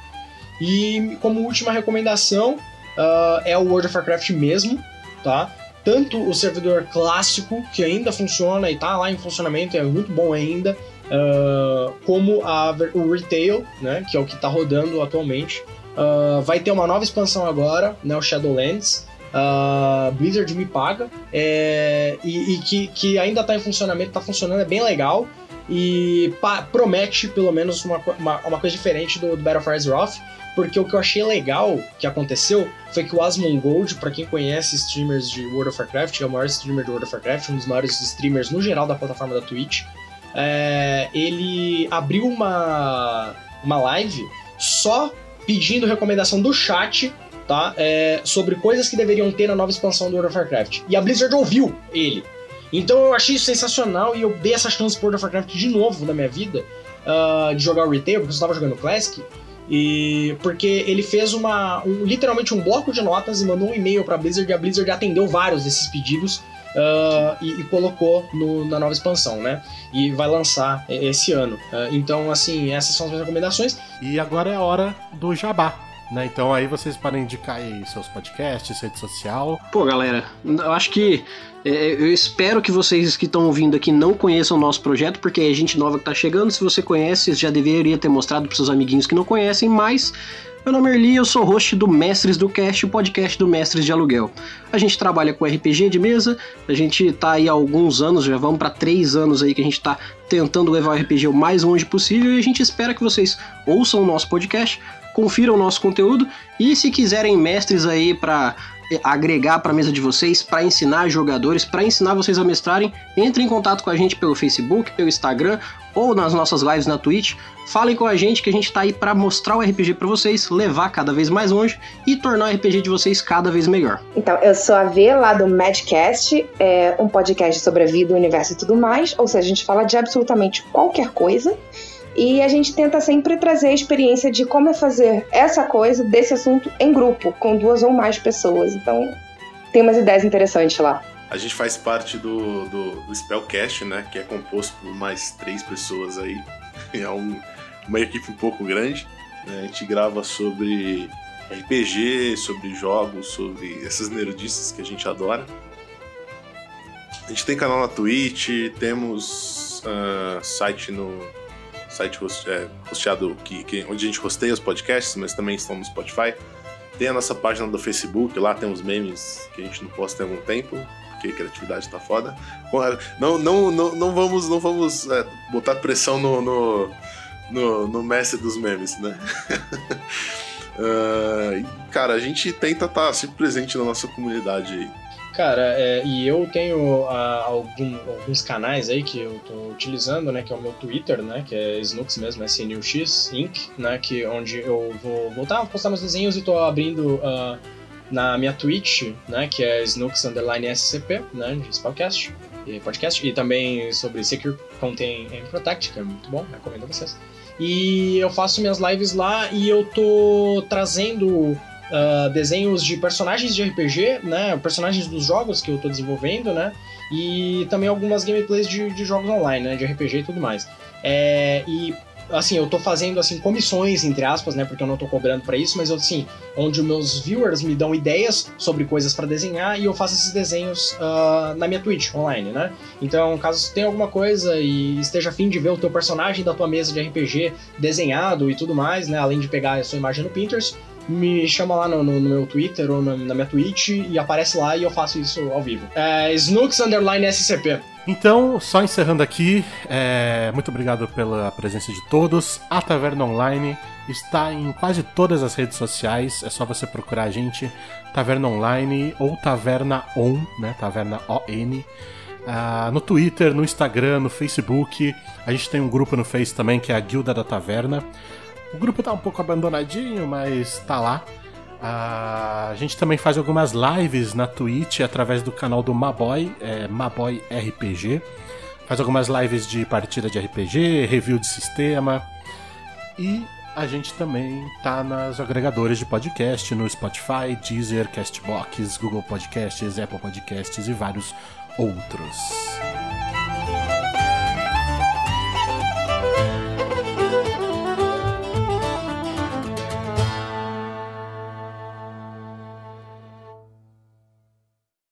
E como última recomendação, uh, é o World of Warcraft mesmo, tá? Tanto o servidor clássico, que ainda funciona e tá lá em funcionamento, é muito bom ainda, uh, como a, o Retail, né, que é o que tá rodando atualmente. Uh, vai ter uma nova expansão agora, né, o Shadowlands. Blizzard me paga é, e, e, que, que ainda está em funcionamento, está funcionando, é bem legal e promete pelo menos uma, uma, uma, coisa diferente do, do Battle for Azeroth, porque o que eu achei legal que aconteceu foi que o Asmongold, para quem conhece streamers de World of Warcraft, é o maior streamer de World of Warcraft, um dos maiores streamers no geral da plataforma da Twitch, é, ele abriu uma, uma live só pedindo recomendação do chat tá? É, sobre coisas que deveriam ter na nova expansão do World of Warcraft. E a Blizzard ouviu ele. Então eu achei isso sensacional e eu dei essa chance pro World of Warcraft de novo na minha vida uh, de jogar o Retail, porque eu estava jogando Classic. E porque ele fez uma um, literalmente um bloco de notas e mandou um e-mail para a Blizzard e a Blizzard atendeu vários desses pedidos Uh, e, e, colocou no, na nova expansão, né? E vai lançar esse ano. Uh, então, assim, essas são as minhas recomendações. E agora é a hora do jabá. Né? Então aí vocês podem indicar aí seus podcasts, rede social. Pô, galera, eu acho que é, eu espero que vocês que estão ouvindo aqui não conheçam o nosso projeto, porque é gente nova que está chegando. Se você conhece, já deveria ter mostrado para seus amiguinhos que não conhecem, mas meu nome é Erli, eu sou host do Mestres do Cast, o podcast do Mestres de Aluguel. A gente trabalha com RPG de mesa, a gente tá aí há alguns anos, já vamos para três anos aí que a gente tá tentando levar o RPG o mais longe possível e a gente espera que vocês ouçam o nosso podcast, confiram o nosso conteúdo e se quiserem mestres aí para eh, agregar para a mesa de vocês, para ensinar jogadores, para ensinar vocês a mestrarem, entre em contato com a gente pelo Facebook, pelo Instagram ou nas nossas lives na Twitch. Falem com a gente que a gente está aí para mostrar o RPG para vocês, levar cada vez mais longe e tornar o RPG de vocês cada vez melhor. Então, eu sou a V lá do Madcast, é um podcast sobre a vida, o universo e tudo mais, ou seja, a gente fala de absolutamente qualquer coisa. E a gente tenta sempre trazer a experiência de como é fazer essa coisa desse assunto em grupo, com duas ou mais pessoas. Então, tem umas ideias interessantes lá. A gente faz parte do, do, do Spellcast, né? Que é composto por mais três pessoas aí. É um, uma equipe um pouco grande. Né? A gente grava sobre RPG, sobre jogos, sobre essas nerdices que a gente adora. A gente tem canal na Twitch, temos uh, site no, site host, é, hosteado que, que, onde a gente hosteia os podcasts, mas também estão no Spotify. Tem a nossa página do Facebook, lá tem uns memes que a gente não posta há algum tempo, porque a criatividade tá foda. Não, não, não, não vamos, não vamos é, botar pressão no, no, no, no, mestre dos memes, né? uh, cara, a gente tenta estar tá sempre presente na nossa comunidade aí. Cara, é, e eu tenho uh, algum, alguns canais aí que eu tô utilizando, né? Que é o meu Twitter, né? Que é Snooks mesmo, SNUX Inc., né? Que, onde eu vou voltar a postar meus desenhos e tô abrindo uh, na minha Twitch, né? Que é Snooks Underline SCP, né? De Spellcast e podcast. E também sobre Secure Contain and Protect, que é muito bom, recomendo a vocês. E eu faço minhas lives lá e eu tô trazendo uh, desenhos de personagens de RPG, né? Personagens dos jogos que eu tô desenvolvendo, né? E também algumas gameplays de, de jogos online, né? De RPG e tudo mais. É, e assim, eu tô fazendo assim comissões entre aspas, né, porque eu não tô cobrando para isso, mas assim, onde meus viewers me dão ideias sobre coisas para desenhar e eu faço esses desenhos uh, na minha Twitch online, né? Então, caso tenha alguma coisa e esteja afim de ver o teu personagem da tua mesa de RPG desenhado e tudo mais, né, além de pegar a sua imagem no Pinterest, me chama lá no, no, no meu Twitter ou na, na, minha Twitch e aparece lá e eu faço isso ao vivo. É Snooks Underline SCP. Então, só encerrando aqui, é, muito obrigado pela presença de todos. A Taverna Online está em quase todas as redes sociais, é só você procurar a gente, Taverna Online ou Taverna On, né? Taverna ON. Uh, no Twitter, no Instagram, no Facebook. A gente tem um grupo no Face também que é a Guilda da Taverna. O grupo tá um pouco abandonadinho, mas tá lá. a gente também faz algumas lives na Twitch através do canal do Maboy, é, Maboy RPG. Faz algumas lives de partida de RPG, review de sistema. E a gente também tá nas agregadores de podcast, no Spotify, Deezer, Castbox, Google Podcasts, Apple Podcasts e vários outros.